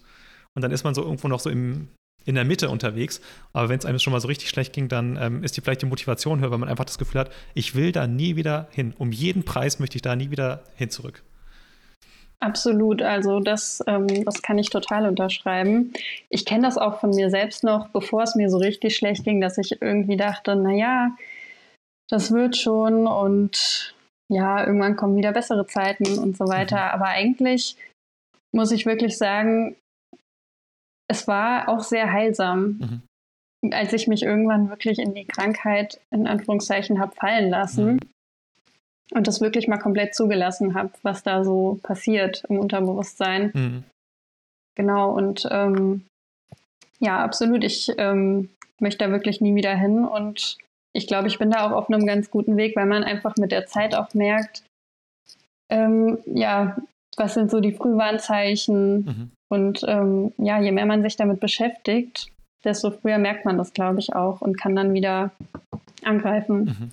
Speaker 2: und dann ist man so irgendwo noch so im, in der Mitte unterwegs. Aber wenn es einem schon mal so richtig schlecht ging, dann ähm, ist die vielleicht die Motivation höher, weil man einfach das Gefühl hat, ich will da nie wieder hin. Um jeden Preis möchte ich da nie wieder hin zurück.
Speaker 1: Absolut, also das, ähm, das kann ich total unterschreiben. Ich kenne das auch von mir selbst noch, bevor es mir so richtig schlecht ging, dass ich irgendwie dachte, naja, das wird schon und ja, irgendwann kommen wieder bessere Zeiten und so weiter. Mhm. Aber eigentlich muss ich wirklich sagen, es war auch sehr heilsam, mhm. als ich mich irgendwann wirklich in die Krankheit in Anführungszeichen habe fallen lassen mhm. und das wirklich mal komplett zugelassen habe, was da so passiert im Unterbewusstsein. Mhm. Genau, und ähm, ja, absolut. Ich ähm, möchte da wirklich nie wieder hin und ich glaube, ich bin da auch auf einem ganz guten Weg, weil man einfach mit der Zeit auch merkt, ähm, ja, was sind so die Frühwarnzeichen. Mhm. Und ähm, ja, je mehr man sich damit beschäftigt, desto früher merkt man das, glaube ich, auch und kann dann wieder angreifen. Mhm.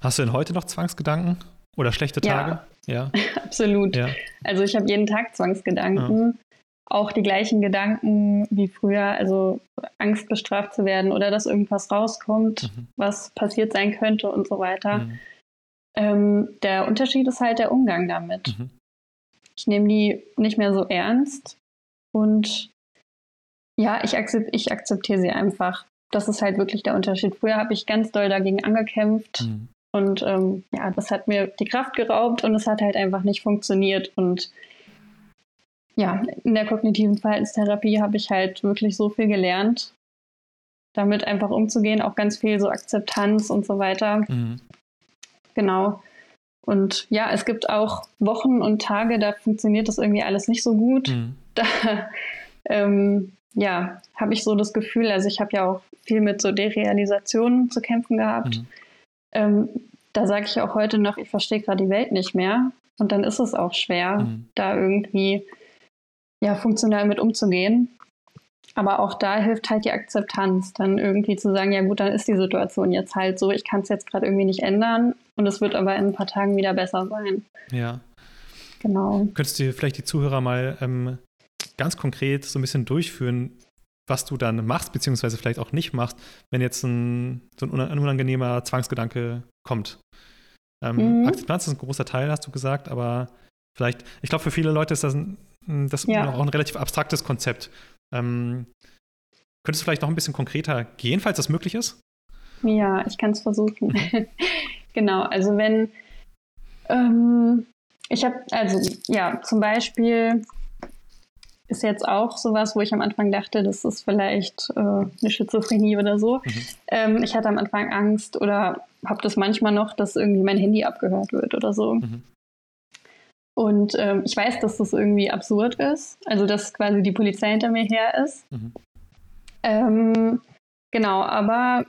Speaker 2: Hast du denn heute noch Zwangsgedanken oder schlechte Tage?
Speaker 1: Ja, ja. [laughs] absolut. Ja. Also ich habe jeden Tag Zwangsgedanken. Ja. Auch die gleichen Gedanken wie früher, also Angst bestraft zu werden oder dass irgendwas rauskommt, mhm. was passiert sein könnte und so weiter. Mhm. Ähm, der Unterschied ist halt der Umgang damit. Mhm. Ich nehme die nicht mehr so ernst und ja, ich, akzept, ich akzeptiere sie einfach. Das ist halt wirklich der Unterschied. Früher habe ich ganz doll dagegen angekämpft mhm. und ähm, ja, das hat mir die Kraft geraubt und es hat halt einfach nicht funktioniert. Und ja, in der kognitiven Verhaltenstherapie habe ich halt wirklich so viel gelernt, damit einfach umzugehen, auch ganz viel so Akzeptanz und so weiter. Mhm. Genau. Und ja, es gibt auch Wochen und Tage, da funktioniert das irgendwie alles nicht so gut. Mhm. [laughs] Da ähm, ja, habe ich so das Gefühl, also ich habe ja auch viel mit so Derealisationen zu kämpfen gehabt. Mhm. Ähm, da sage ich auch heute noch, ich verstehe gerade die Welt nicht mehr. Und dann ist es auch schwer, mhm. da irgendwie ja, funktional mit umzugehen. Aber auch da hilft halt die Akzeptanz, dann irgendwie zu sagen, ja gut, dann ist die Situation jetzt halt so, ich kann es jetzt gerade irgendwie nicht ändern und es wird aber in ein paar Tagen wieder besser sein.
Speaker 2: Ja. Genau. Könntest du vielleicht die Zuhörer mal ähm, ganz konkret so ein bisschen durchführen, was du dann machst, beziehungsweise vielleicht auch nicht machst, wenn jetzt ein, so ein unangenehmer Zwangsgedanke kommt. Ähm, mhm. Akzeptanz ist ein großer Teil, hast du gesagt, aber vielleicht, ich glaube, für viele Leute ist das, ein, das ja. auch ein relativ abstraktes Konzept. Ähm, könntest du vielleicht noch ein bisschen konkreter gehen, falls das möglich ist?
Speaker 1: Ja, ich kann es versuchen. [laughs] Genau, also wenn ähm, ich habe, also ja, zum Beispiel ist jetzt auch sowas, wo ich am Anfang dachte, das ist vielleicht äh, eine Schizophrenie oder so. Mhm. Ähm, ich hatte am Anfang Angst oder habe das manchmal noch, dass irgendwie mein Handy abgehört wird oder so. Mhm. Und ähm, ich weiß, dass das irgendwie absurd ist, also dass quasi die Polizei hinter mir her ist. Mhm. Ähm, genau, aber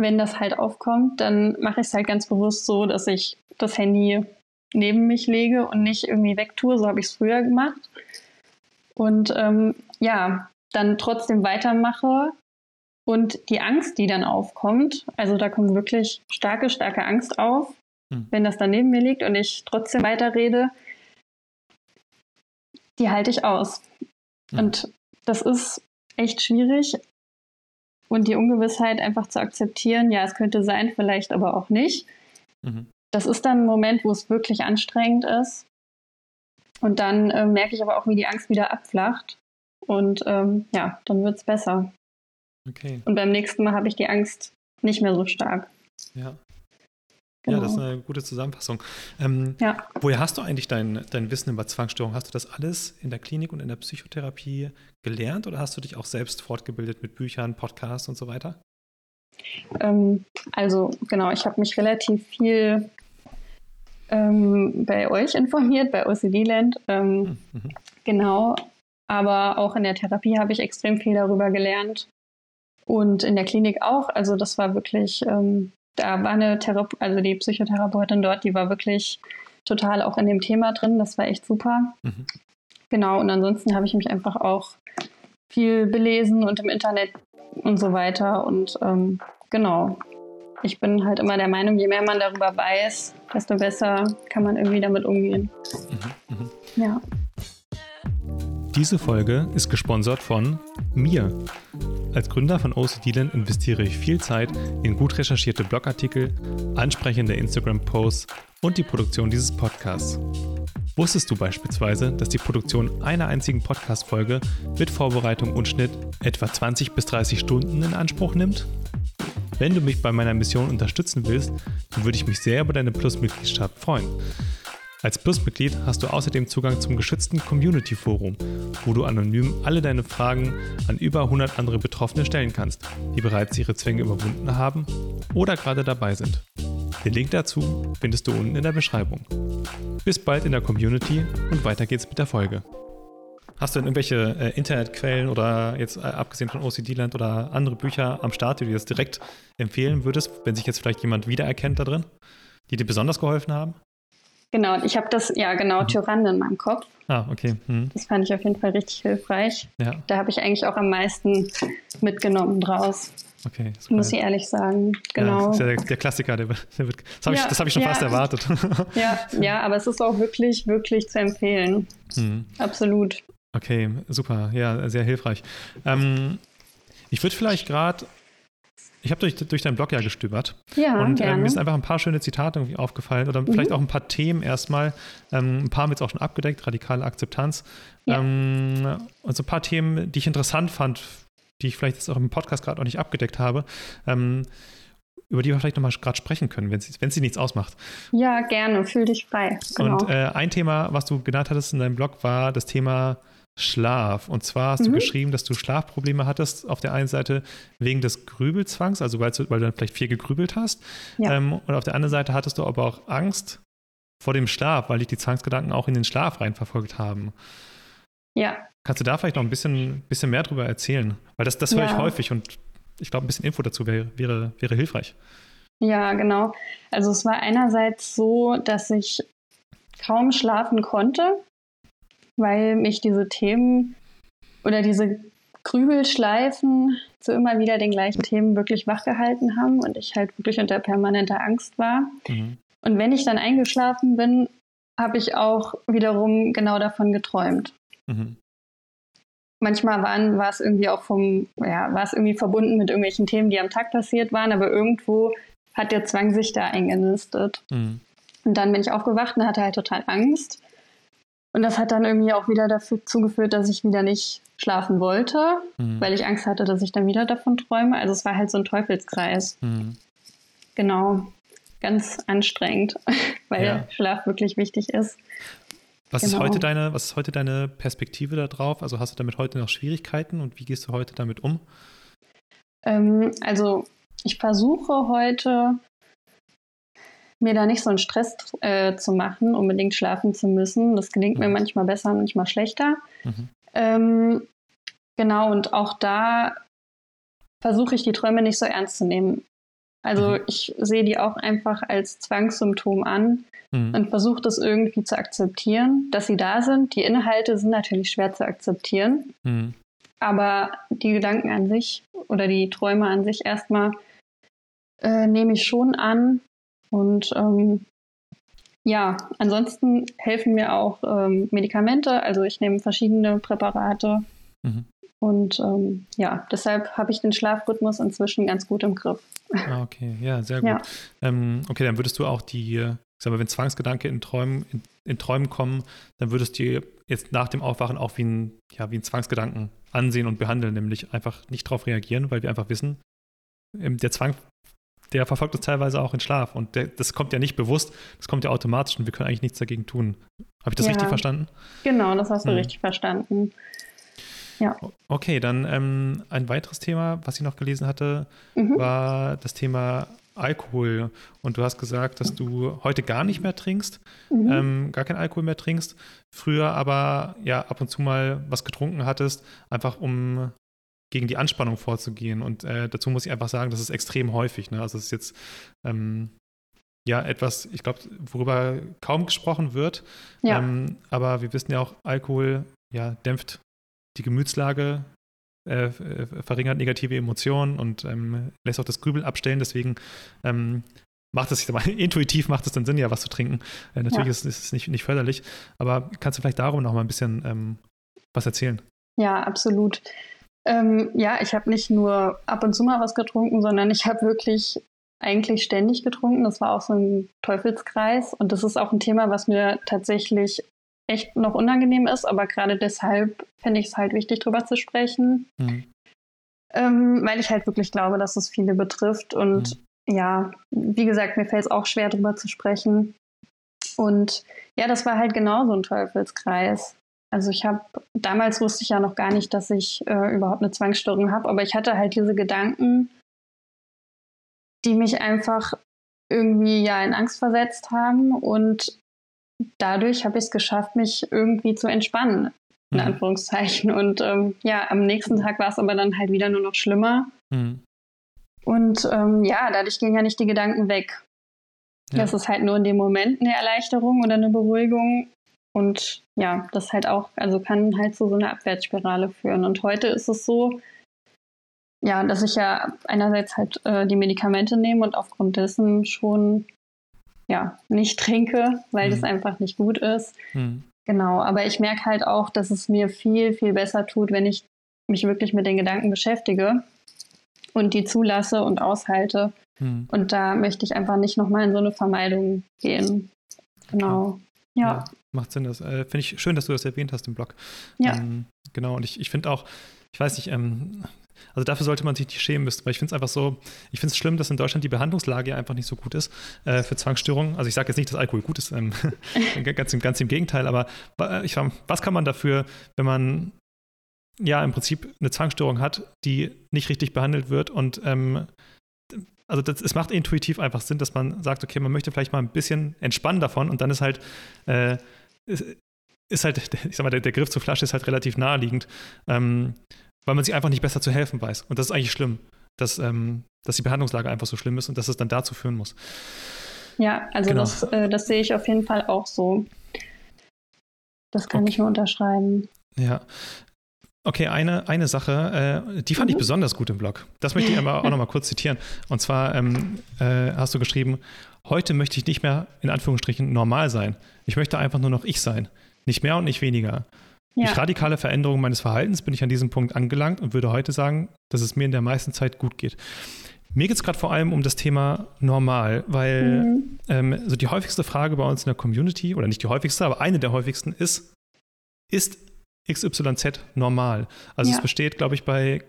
Speaker 1: wenn das halt aufkommt, dann mache ich es halt ganz bewusst so, dass ich das Handy neben mich lege und nicht irgendwie wegtue. So habe ich es früher gemacht und ähm, ja, dann trotzdem weitermache und die Angst, die dann aufkommt, also da kommt wirklich starke, starke Angst auf, hm. wenn das dann neben mir liegt und ich trotzdem weiterrede, die halte ich aus. Hm. Und das ist echt schwierig. Und die Ungewissheit einfach zu akzeptieren, ja, es könnte sein, vielleicht aber auch nicht. Mhm. Das ist dann ein Moment, wo es wirklich anstrengend ist. Und dann äh, merke ich aber auch, wie die Angst wieder abflacht. Und ähm, ja, dann wird es besser. Okay. Und beim nächsten Mal habe ich die Angst nicht mehr so stark.
Speaker 2: Ja. Genau. Ja, das ist eine gute Zusammenfassung. Ähm, ja. Woher hast du eigentlich dein, dein Wissen über Zwangsstörung? Hast du das alles in der Klinik und in der Psychotherapie gelernt oder hast du dich auch selbst fortgebildet mit Büchern, Podcasts und so weiter?
Speaker 1: Ähm, also genau, ich habe mich relativ viel ähm, bei euch informiert, bei OCD Land. Ähm, mhm. Genau. Aber auch in der Therapie habe ich extrem viel darüber gelernt. Und in der Klinik auch. Also das war wirklich, ähm, da war eine Therape also die Psychotherapeutin dort, die war wirklich total auch in dem Thema drin. Das war echt super. Mhm. Genau. Und ansonsten habe ich mich einfach auch viel belesen und im Internet und so weiter. Und ähm, genau, ich bin halt immer der Meinung, je mehr man darüber weiß, desto besser kann man irgendwie damit umgehen. Mhm, mh. Ja.
Speaker 2: Diese Folge ist gesponsert von mir. Als Gründer von OCDland investiere ich viel Zeit in gut recherchierte Blogartikel, ansprechende Instagram-Posts und die Produktion dieses Podcasts. Wusstest du beispielsweise, dass die Produktion einer einzigen Podcast-Folge mit Vorbereitung und Schnitt etwa 20 bis 30 Stunden in Anspruch nimmt? Wenn du mich bei meiner Mission unterstützen willst, dann würde ich mich sehr über deine Plus-Mitgliedschaft freuen. Als Plus-Mitglied hast du außerdem Zugang zum geschützten Community-Forum, wo du anonym alle deine Fragen an über 100 andere Betroffene stellen kannst, die bereits ihre Zwänge überwunden haben oder gerade dabei sind. Den Link dazu findest du unten in der Beschreibung. Bis bald in der Community und weiter geht's mit der Folge. Hast du denn irgendwelche äh, Internetquellen oder jetzt äh, abgesehen von OCD-Land oder andere Bücher am Start, die du jetzt direkt empfehlen würdest, wenn sich jetzt vielleicht jemand wiedererkennt da drin, die dir besonders geholfen haben?
Speaker 1: Genau, ich habe das, ja genau, mhm. Tyrande in meinem Kopf.
Speaker 2: Ah, okay. Mhm.
Speaker 1: Das fand ich auf jeden Fall richtig hilfreich. Ja. Da habe ich eigentlich auch am meisten mitgenommen draus.
Speaker 2: Okay.
Speaker 1: Super. Muss ich ehrlich sagen. Genau. Ja,
Speaker 2: das ist ja der, der Klassiker, der, der wird, das habe ja, ich, hab ich schon ja. fast erwartet. [laughs] [laughs]
Speaker 1: Ja, ja, aber es ist auch wirklich, wirklich zu empfehlen. Mhm. Absolut.
Speaker 2: Okay, super. Ja, sehr hilfreich. Ähm, ich würde vielleicht gerade ich habe durch, durch deinen Blog ja gestöbert.
Speaker 1: Ja,
Speaker 2: und äh, mir sind einfach ein paar schöne Zitate irgendwie aufgefallen oder mhm. vielleicht auch ein paar Themen erstmal. Ähm, ein paar haben wir jetzt auch schon abgedeckt, radikale Akzeptanz. Ja. Ähm, und so ein paar Themen, die ich interessant fand, die ich vielleicht jetzt auch im Podcast gerade noch nicht abgedeckt habe. Ähm, über die wir vielleicht nochmal gerade sprechen können, wenn es sie nichts ausmacht.
Speaker 1: Ja, gerne, fühl dich frei.
Speaker 2: Genau. Und äh, ein Thema, was du genannt hattest in deinem Blog, war das Thema Schlaf. Und zwar hast mhm. du geschrieben, dass du Schlafprobleme hattest, auf der einen Seite wegen des Grübelzwangs, also weil, weil du dann vielleicht viel gegrübelt hast. Ja. Ähm, und auf der anderen Seite hattest du aber auch Angst vor dem Schlaf, weil dich die Zwangsgedanken auch in den Schlaf rein verfolgt haben.
Speaker 1: Ja.
Speaker 2: Kannst du da vielleicht noch ein bisschen, bisschen mehr drüber erzählen? Weil das, das höre ja. ich häufig und ich glaube, ein bisschen Info dazu wäre, wäre, wäre hilfreich.
Speaker 1: Ja, genau. Also es war einerseits so, dass ich kaum schlafen konnte weil mich diese Themen oder diese Grübelschleifen zu immer wieder den gleichen Themen wirklich wachgehalten haben und ich halt wirklich unter permanenter Angst war. Mhm. Und wenn ich dann eingeschlafen bin, habe ich auch wiederum genau davon geträumt. Mhm. Manchmal waren, war es irgendwie auch vom, ja, war es irgendwie verbunden mit irgendwelchen Themen, die am Tag passiert waren, aber irgendwo hat der Zwang sich da eingenistet. Mhm. Und dann bin ich aufgewacht und hatte halt total Angst und das hat dann irgendwie auch wieder dazu geführt, dass ich wieder nicht schlafen wollte, mhm. weil ich Angst hatte, dass ich dann wieder davon träume. Also es war halt so ein Teufelskreis. Mhm. Genau. Ganz anstrengend, [laughs] weil ja. Schlaf wirklich wichtig ist.
Speaker 2: Was, genau. ist heute deine, was ist heute deine Perspektive darauf? Also hast du damit heute noch Schwierigkeiten und wie gehst du heute damit um?
Speaker 1: Ähm, also ich versuche heute mir da nicht so einen Stress äh, zu machen, unbedingt schlafen zu müssen. Das gelingt mhm. mir manchmal besser, manchmal schlechter. Mhm. Ähm, genau, und auch da versuche ich die Träume nicht so ernst zu nehmen. Also mhm. ich sehe die auch einfach als Zwangssymptom an mhm. und versuche das irgendwie zu akzeptieren, dass sie da sind. Die Inhalte sind natürlich schwer zu akzeptieren, mhm. aber die Gedanken an sich oder die Träume an sich erstmal äh, nehme ich schon an und ähm, ja, ansonsten helfen mir auch ähm, Medikamente. Also ich nehme verschiedene Präparate. Mhm. Und ähm, ja, deshalb habe ich den Schlafrhythmus inzwischen ganz gut im Griff.
Speaker 2: Ah, okay, ja, sehr gut. Ja. Ähm, okay, dann würdest du auch die, ich sag mal, wenn Zwangsgedanke in Träumen, in, in, Träumen kommen, dann würdest du jetzt nach dem Aufwachen auch wie ein, ja, wie ein Zwangsgedanken ansehen und behandeln, nämlich einfach nicht darauf reagieren, weil wir einfach wissen, ähm, der Zwang der verfolgt uns teilweise auch in Schlaf. Und der, das kommt ja nicht bewusst, das kommt ja automatisch und wir können eigentlich nichts dagegen tun. Habe ich das ja, richtig verstanden?
Speaker 1: Genau, das hast du hm. richtig verstanden. Ja.
Speaker 2: Okay, dann ähm, ein weiteres Thema, was ich noch gelesen hatte, mhm. war das Thema Alkohol. Und du hast gesagt, dass du heute gar nicht mehr trinkst, mhm. ähm, gar kein Alkohol mehr trinkst, früher aber ja ab und zu mal was getrunken hattest, einfach um gegen die Anspannung vorzugehen. Und äh, dazu muss ich einfach sagen, das ist extrem häufig. Ne? Also es ist jetzt ähm, ja etwas, ich glaube, worüber kaum gesprochen wird. Ja. Ähm, aber wir wissen ja auch, Alkohol ja, dämpft die Gemütslage, äh, äh, verringert negative Emotionen und ähm, lässt auch das Grübeln abstellen. Deswegen ähm, macht es, ich mal, [laughs] intuitiv macht es dann Sinn, ja, was zu trinken. Äh, natürlich ja. ist, ist, es nicht, nicht förderlich, aber kannst du vielleicht darum noch mal ein bisschen ähm, was erzählen?
Speaker 1: Ja, absolut. Ähm, ja, ich habe nicht nur ab und zu mal was getrunken, sondern ich habe wirklich eigentlich ständig getrunken. Das war auch so ein Teufelskreis. Und das ist auch ein Thema, was mir tatsächlich echt noch unangenehm ist. Aber gerade deshalb finde ich es halt wichtig, drüber zu sprechen. Mhm. Ähm, weil ich halt wirklich glaube, dass es viele betrifft. Und mhm. ja, wie gesagt, mir fällt es auch schwer, drüber zu sprechen. Und ja, das war halt genau so ein Teufelskreis. Also ich habe, damals wusste ich ja noch gar nicht, dass ich äh, überhaupt eine Zwangsstörung habe, aber ich hatte halt diese Gedanken, die mich einfach irgendwie ja in Angst versetzt haben und dadurch habe ich es geschafft, mich irgendwie zu entspannen, in mhm. Anführungszeichen. Und ähm, ja, am nächsten Tag war es aber dann halt wieder nur noch schlimmer. Mhm. Und ähm, ja, dadurch gingen ja nicht die Gedanken weg. Ja. Das ist halt nur in dem Moment eine Erleichterung oder eine Beruhigung. Und ja, das halt auch, also kann halt zu so einer Abwärtsspirale führen. Und heute ist es so, ja, dass ich ja einerseits halt äh, die Medikamente nehme und aufgrund dessen schon ja nicht trinke, weil mhm. das einfach nicht gut ist. Mhm. Genau, aber ich merke halt auch, dass es mir viel, viel besser tut, wenn ich mich wirklich mit den Gedanken beschäftige und die zulasse und aushalte. Mhm. Und da möchte ich einfach nicht nochmal in so eine Vermeidung gehen. Genau. Ja. ja.
Speaker 2: Macht Sinn. Das äh, finde ich schön, dass du das erwähnt hast im Blog. Ja. Ähm, genau. Und ich, ich finde auch, ich weiß nicht, ähm, also dafür sollte man sich nicht schämen müssen, weil ich finde es einfach so, ich finde es schlimm, dass in Deutschland die Behandlungslage einfach nicht so gut ist äh, für Zwangsstörungen. Also ich sage jetzt nicht, dass Alkohol gut ist, ähm, [laughs] [laughs] ganz, im, ganz im Gegenteil, aber äh, ich, was kann man dafür, wenn man ja im Prinzip eine Zwangsstörung hat, die nicht richtig behandelt wird und ähm, also das, es macht intuitiv einfach Sinn, dass man sagt, okay, man möchte vielleicht mal ein bisschen entspannen davon und dann ist halt, äh, ist, ist, halt, [laughs] ich sag mal, der, der, Griff zur Flasche ist halt relativ naheliegend, ähm, weil man sich einfach nicht besser zu helfen weiß. Und das ist eigentlich schlimm, dass, ähm, dass die Behandlungslage einfach so schlimm ist und dass es dann dazu führen muss.
Speaker 1: Ja, also genau. das, äh, das sehe ich auf jeden Fall auch so. Das kann okay. ich nur unterschreiben.
Speaker 2: Ja, Okay, eine, eine Sache, äh, die fand mhm. ich besonders gut im Blog. Das möchte ich aber auch [laughs] nochmal kurz zitieren. Und zwar ähm, äh, hast du geschrieben, heute möchte ich nicht mehr in Anführungsstrichen normal sein. Ich möchte einfach nur noch ich sein. Nicht mehr und nicht weniger. Ja. Durch radikale Veränderung meines Verhaltens bin ich an diesem Punkt angelangt und würde heute sagen, dass es mir in der meisten Zeit gut geht. Mir geht es gerade vor allem um das Thema normal, weil mhm. ähm, so die häufigste Frage bei uns in der Community, oder nicht die häufigste, aber eine der häufigsten ist, ist XYZ normal. Also ja. es besteht, glaube ich, bei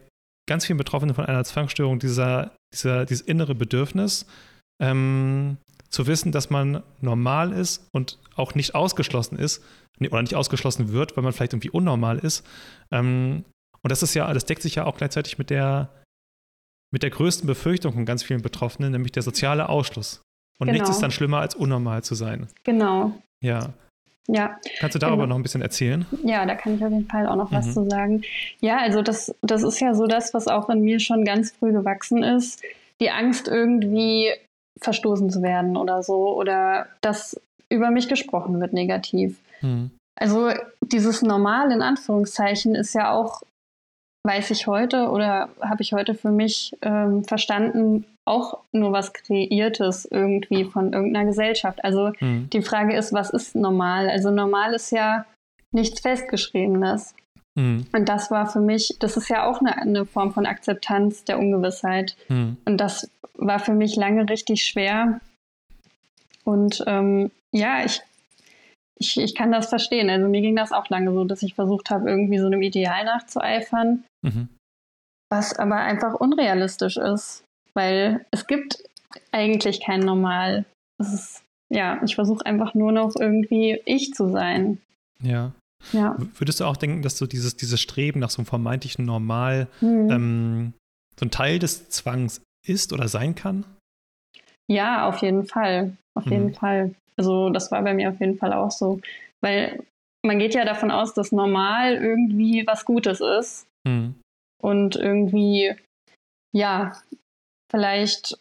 Speaker 2: ganz vielen Betroffenen von einer Zwangsstörung dieser, dieser, dieses innere Bedürfnis, ähm, zu wissen, dass man normal ist und auch nicht ausgeschlossen ist oder nicht ausgeschlossen wird, weil man vielleicht irgendwie unnormal ist. Ähm, und das ist ja, das deckt sich ja auch gleichzeitig mit der, mit der größten Befürchtung von ganz vielen Betroffenen, nämlich der soziale Ausschluss. Und genau. nichts ist dann schlimmer, als unnormal zu sein.
Speaker 1: Genau.
Speaker 2: Ja.
Speaker 1: Ja.
Speaker 2: Kannst du darüber genau. noch ein bisschen erzählen?
Speaker 1: Ja, da kann ich auf jeden Fall auch noch mhm. was zu sagen. Ja, also das, das ist ja so das, was auch in mir schon ganz früh gewachsen ist. Die Angst, irgendwie verstoßen zu werden oder so. Oder dass über mich gesprochen wird negativ. Mhm. Also dieses Normal in Anführungszeichen ist ja auch, weiß ich heute oder habe ich heute für mich ähm, verstanden, auch nur was Kreiertes irgendwie von irgendeiner Gesellschaft. Also mhm. die Frage ist, was ist normal? Also normal ist ja nichts Festgeschriebenes. Mhm. Und das war für mich, das ist ja auch eine, eine Form von Akzeptanz der Ungewissheit. Mhm. Und das war für mich lange richtig schwer. Und ähm, ja, ich, ich, ich kann das verstehen. Also mir ging das auch lange so, dass ich versucht habe, irgendwie so einem Ideal nachzueifern, mhm. was aber einfach unrealistisch ist weil es gibt eigentlich kein Normal. Es ist, ja, ich versuche einfach nur noch irgendwie ich zu sein.
Speaker 2: Ja. Ja. Würdest du auch denken, dass so dieses, dieses Streben nach so einem vermeintlichen Normal mhm. ähm, so ein Teil des Zwangs ist oder sein kann?
Speaker 1: Ja, auf jeden Fall. Auf mhm. jeden Fall. Also das war bei mir auf jeden Fall auch so. Weil man geht ja davon aus, dass normal irgendwie was Gutes ist. Mhm. Und irgendwie, ja, vielleicht,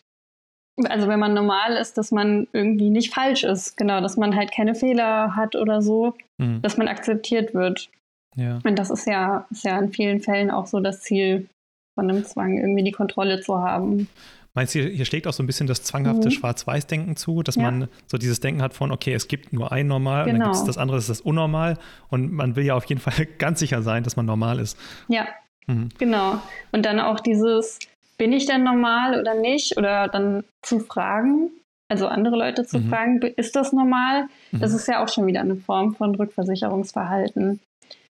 Speaker 1: also wenn man normal ist, dass man irgendwie nicht falsch ist, genau, dass man halt keine Fehler hat oder so, mhm. dass man akzeptiert wird. Ja. Und das ist ja, ist ja in vielen Fällen auch so das Ziel von einem Zwang, irgendwie die Kontrolle zu haben.
Speaker 2: Meinst du, hier schlägt auch so ein bisschen das zwanghafte mhm. Schwarz-Weiß-Denken zu, dass ja. man so dieses Denken hat von, okay, es gibt nur ein Normal genau. und dann gibt es genau. das andere, das ist das Unnormal. Und man will ja auf jeden Fall [laughs] ganz sicher sein, dass man normal ist.
Speaker 1: Ja, mhm. genau. Und dann auch dieses, bin ich denn normal oder nicht? Oder dann zu fragen, also andere Leute zu mhm. fragen, ist das normal? Mhm. Das ist ja auch schon wieder eine Form von Rückversicherungsverhalten.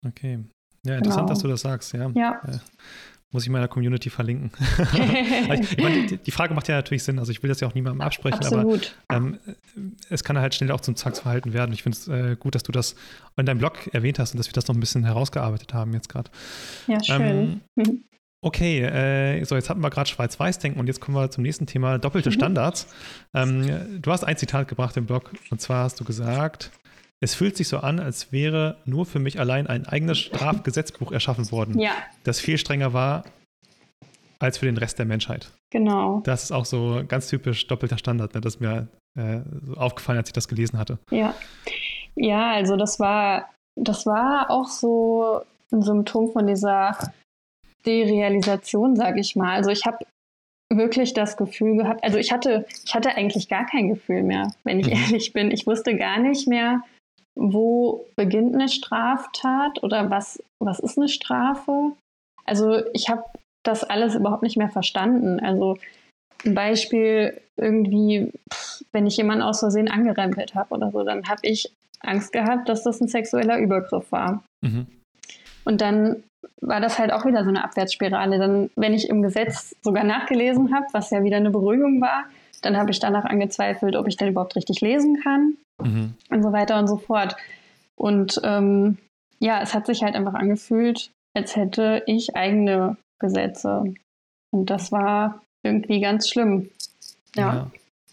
Speaker 2: Okay. Ja, interessant, genau. dass du das sagst, ja.
Speaker 1: Ja.
Speaker 2: Äh, muss ich meiner Community verlinken. [laughs] ich meine, die, die, Frage macht ja natürlich Sinn. Also ich will das ja auch niemandem absprechen,
Speaker 1: Absolut.
Speaker 2: aber ähm, es kann halt schnell auch zum Zwangsverhalten werden. Ich finde es äh, gut, dass du das in deinem Blog erwähnt hast und dass wir das noch ein bisschen herausgearbeitet haben jetzt gerade.
Speaker 1: Ja, schön. Ähm, [laughs]
Speaker 2: Okay, äh, so jetzt hatten wir gerade Schwarz-Weiß-Denken und jetzt kommen wir zum nächsten Thema, doppelte mhm. Standards. Ähm, du hast ein Zitat gebracht im Blog und zwar hast du gesagt, es fühlt sich so an, als wäre nur für mich allein ein eigenes Strafgesetzbuch erschaffen worden,
Speaker 1: ja.
Speaker 2: das viel strenger war als für den Rest der Menschheit.
Speaker 1: Genau.
Speaker 2: Das ist auch so ganz typisch doppelter Standard, ne? das ist mir äh, aufgefallen, als ich das gelesen hatte?
Speaker 1: Ja, ja, also das war, das war auch so ein Symptom von dieser Derealisation, sage ich mal. Also ich habe wirklich das Gefühl gehabt, also ich hatte, ich hatte eigentlich gar kein Gefühl mehr, wenn ich mhm. ehrlich bin. Ich wusste gar nicht mehr, wo beginnt eine Straftat oder was, was ist eine Strafe. Also ich habe das alles überhaupt nicht mehr verstanden. Also ein Beispiel irgendwie, wenn ich jemanden aus Versehen angerempelt habe oder so, dann habe ich Angst gehabt, dass das ein sexueller Übergriff war. Mhm. Und dann war das halt auch wieder so eine Abwärtsspirale. Dann, wenn ich im Gesetz sogar nachgelesen habe, was ja wieder eine Beruhigung war, dann habe ich danach angezweifelt, ob ich denn überhaupt richtig lesen kann mhm. und so weiter und so fort. Und ähm, ja, es hat sich halt einfach angefühlt, als hätte ich eigene Gesetze. Und das war irgendwie ganz schlimm.
Speaker 2: Ja.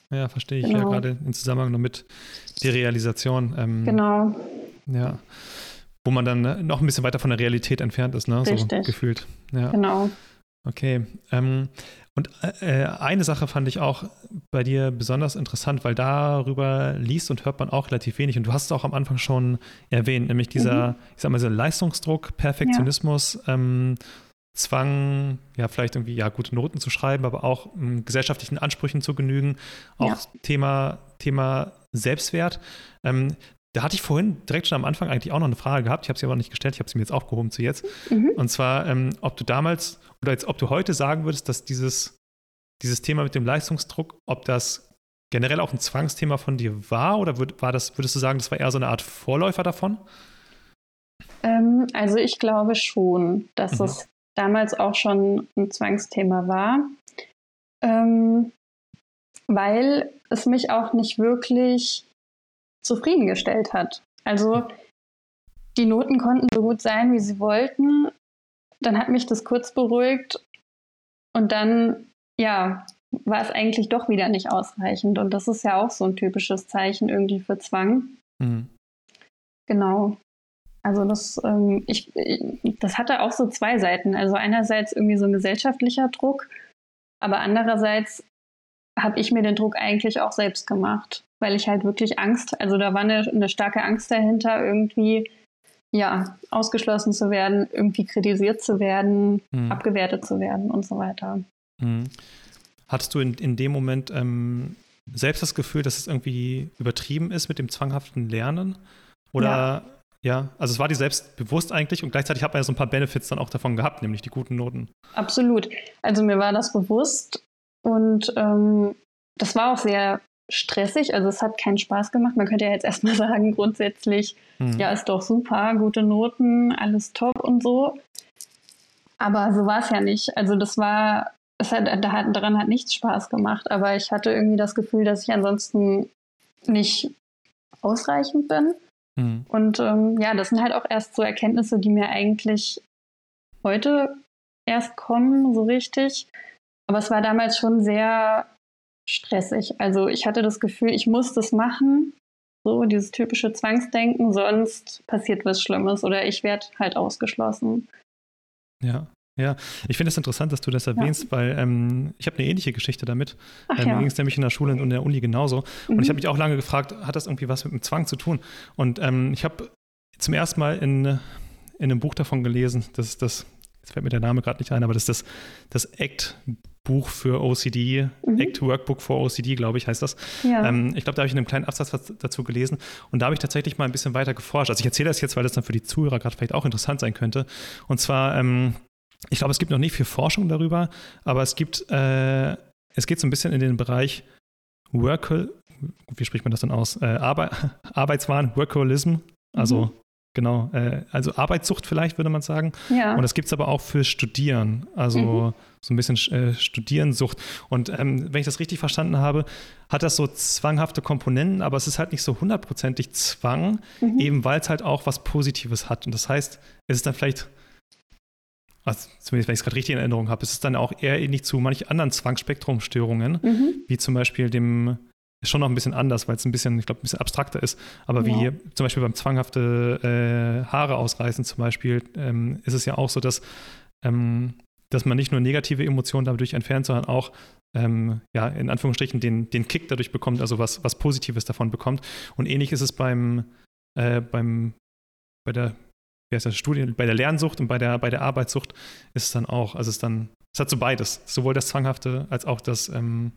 Speaker 2: Ja, ja verstehe ich. Genau. Ja, gerade im Zusammenhang noch mit der Realisation.
Speaker 1: Ähm, genau.
Speaker 2: Ja. Wo man dann äh, noch ein bisschen weiter von der Realität entfernt ist, ne? Richtig. So gefühlt. Ja.
Speaker 1: Genau.
Speaker 2: Okay. Ähm, und äh, eine Sache fand ich auch bei dir besonders interessant, weil darüber liest und hört man auch relativ wenig. Und du hast es auch am Anfang schon erwähnt, nämlich dieser, mhm. ich sag mal, dieser Leistungsdruck, Perfektionismus, ja. ähm, Zwang, ja, vielleicht irgendwie, ja, gute Noten zu schreiben, aber auch ähm, gesellschaftlichen Ansprüchen zu genügen. Auch ja. Thema, Thema Selbstwert. Ähm, da hatte ich vorhin direkt schon am Anfang eigentlich auch noch eine Frage gehabt. Ich habe sie aber nicht gestellt, ich habe sie mir jetzt aufgehoben zu jetzt. Mhm. Und zwar, ähm, ob du damals oder jetzt, ob du heute sagen würdest, dass dieses, dieses Thema mit dem Leistungsdruck, ob das generell auch ein Zwangsthema von dir war oder würd, war das, würdest du sagen, das war eher so eine Art Vorläufer davon?
Speaker 1: Ähm, also ich glaube schon, dass mhm. es damals auch schon ein Zwangsthema war, ähm, weil es mich auch nicht wirklich zufriedengestellt hat. Also die Noten konnten so gut sein, wie sie wollten. Dann hat mich das kurz beruhigt und dann, ja, war es eigentlich doch wieder nicht ausreichend. Und das ist ja auch so ein typisches Zeichen irgendwie für Zwang. Mhm. Genau. Also das, ähm, ich, das hatte auch so zwei Seiten. Also einerseits irgendwie so ein gesellschaftlicher Druck, aber andererseits habe ich mir den Druck eigentlich auch selbst gemacht, weil ich halt wirklich Angst, also da war eine, eine starke Angst dahinter, irgendwie ja, ausgeschlossen zu werden, irgendwie kritisiert zu werden, mhm. abgewertet zu werden und so weiter. Mhm.
Speaker 2: Hattest du in, in dem Moment ähm, selbst das Gefühl, dass es irgendwie übertrieben ist mit dem zwanghaften Lernen? Oder ja. ja, also es war dir selbst bewusst eigentlich und gleichzeitig hat man ja so ein paar Benefits dann auch davon gehabt, nämlich die guten Noten.
Speaker 1: Absolut. Also mir war das bewusst und ähm, das war auch sehr stressig. Also es hat keinen Spaß gemacht. Man könnte ja jetzt erstmal [laughs] sagen, grundsätzlich, mhm. ja, ist doch super, gute Noten, alles top und so. Aber so war es ja nicht. Also das war, es hat, daran hat nichts Spaß gemacht. Aber ich hatte irgendwie das Gefühl, dass ich ansonsten nicht ausreichend bin. Mhm. Und ähm, ja, das sind halt auch erst so Erkenntnisse, die mir eigentlich heute erst kommen, so richtig. Aber es war damals schon sehr stressig. Also ich hatte das Gefühl, ich muss das machen, so dieses typische Zwangsdenken, sonst passiert was Schlimmes oder ich werde halt ausgeschlossen.
Speaker 2: Ja, ja, ich finde es das interessant, dass du das erwähnst, ja. weil ähm, ich habe eine ähnliche Geschichte damit. Ach, ähm, ja. Mir ging es nämlich in der Schule und in der Uni genauso. Mhm. Und ich habe mich auch lange gefragt, hat das irgendwie was mit dem Zwang zu tun? Und ähm, ich habe zum ersten Mal in, in einem Buch davon gelesen, das ist das, jetzt fällt mir der Name gerade nicht ein, aber das ist das, das ACT Buch für OCD, mhm. Act Workbook for OCD, glaube ich, heißt das. Ja. Ähm, ich glaube, da habe ich in einem kleinen Absatz was dazu gelesen und da habe ich tatsächlich mal ein bisschen weiter geforscht. Also ich erzähle das jetzt, weil das dann für die Zuhörer gerade vielleicht auch interessant sein könnte. Und zwar, ähm, ich glaube, es gibt noch nicht viel Forschung darüber, aber es gibt, äh, es geht so ein bisschen in den Bereich Workal, wie spricht man das dann aus? Äh, Arbe [laughs] Arbeitswahn, Workholism, also mhm. Genau, äh, also Arbeitssucht vielleicht würde man sagen. Ja. Und das gibt es aber auch für Studieren, also mhm. so ein bisschen äh, Studierensucht. Und ähm, wenn ich das richtig verstanden habe, hat das so zwanghafte Komponenten, aber es ist halt nicht so hundertprozentig Zwang, mhm. eben weil es halt auch was Positives hat. Und das heißt, es ist dann vielleicht, also zumindest wenn ich es gerade richtig in Erinnerung habe, es ist dann auch eher ähnlich zu manchen anderen Zwangsspektrumstörungen, mhm. wie zum Beispiel dem ist schon noch ein bisschen anders, weil es ein bisschen, ich glaube, ein bisschen abstrakter ist. Aber ja. wie zum Beispiel beim zwanghafte äh, Haare ausreißen zum Beispiel, ähm, ist es ja auch so, dass, ähm, dass man nicht nur negative Emotionen dadurch entfernt, sondern auch ähm, ja, in Anführungsstrichen den, den Kick dadurch bekommt, also was, was Positives davon bekommt. Und ähnlich ist es beim, äh, beim, bei der, wie heißt das, Studie, bei der Lernsucht und bei der, bei der Arbeitssucht ist es dann auch. Also es ist dann, es hat so beides, sowohl das Zwanghafte als auch das, ähm,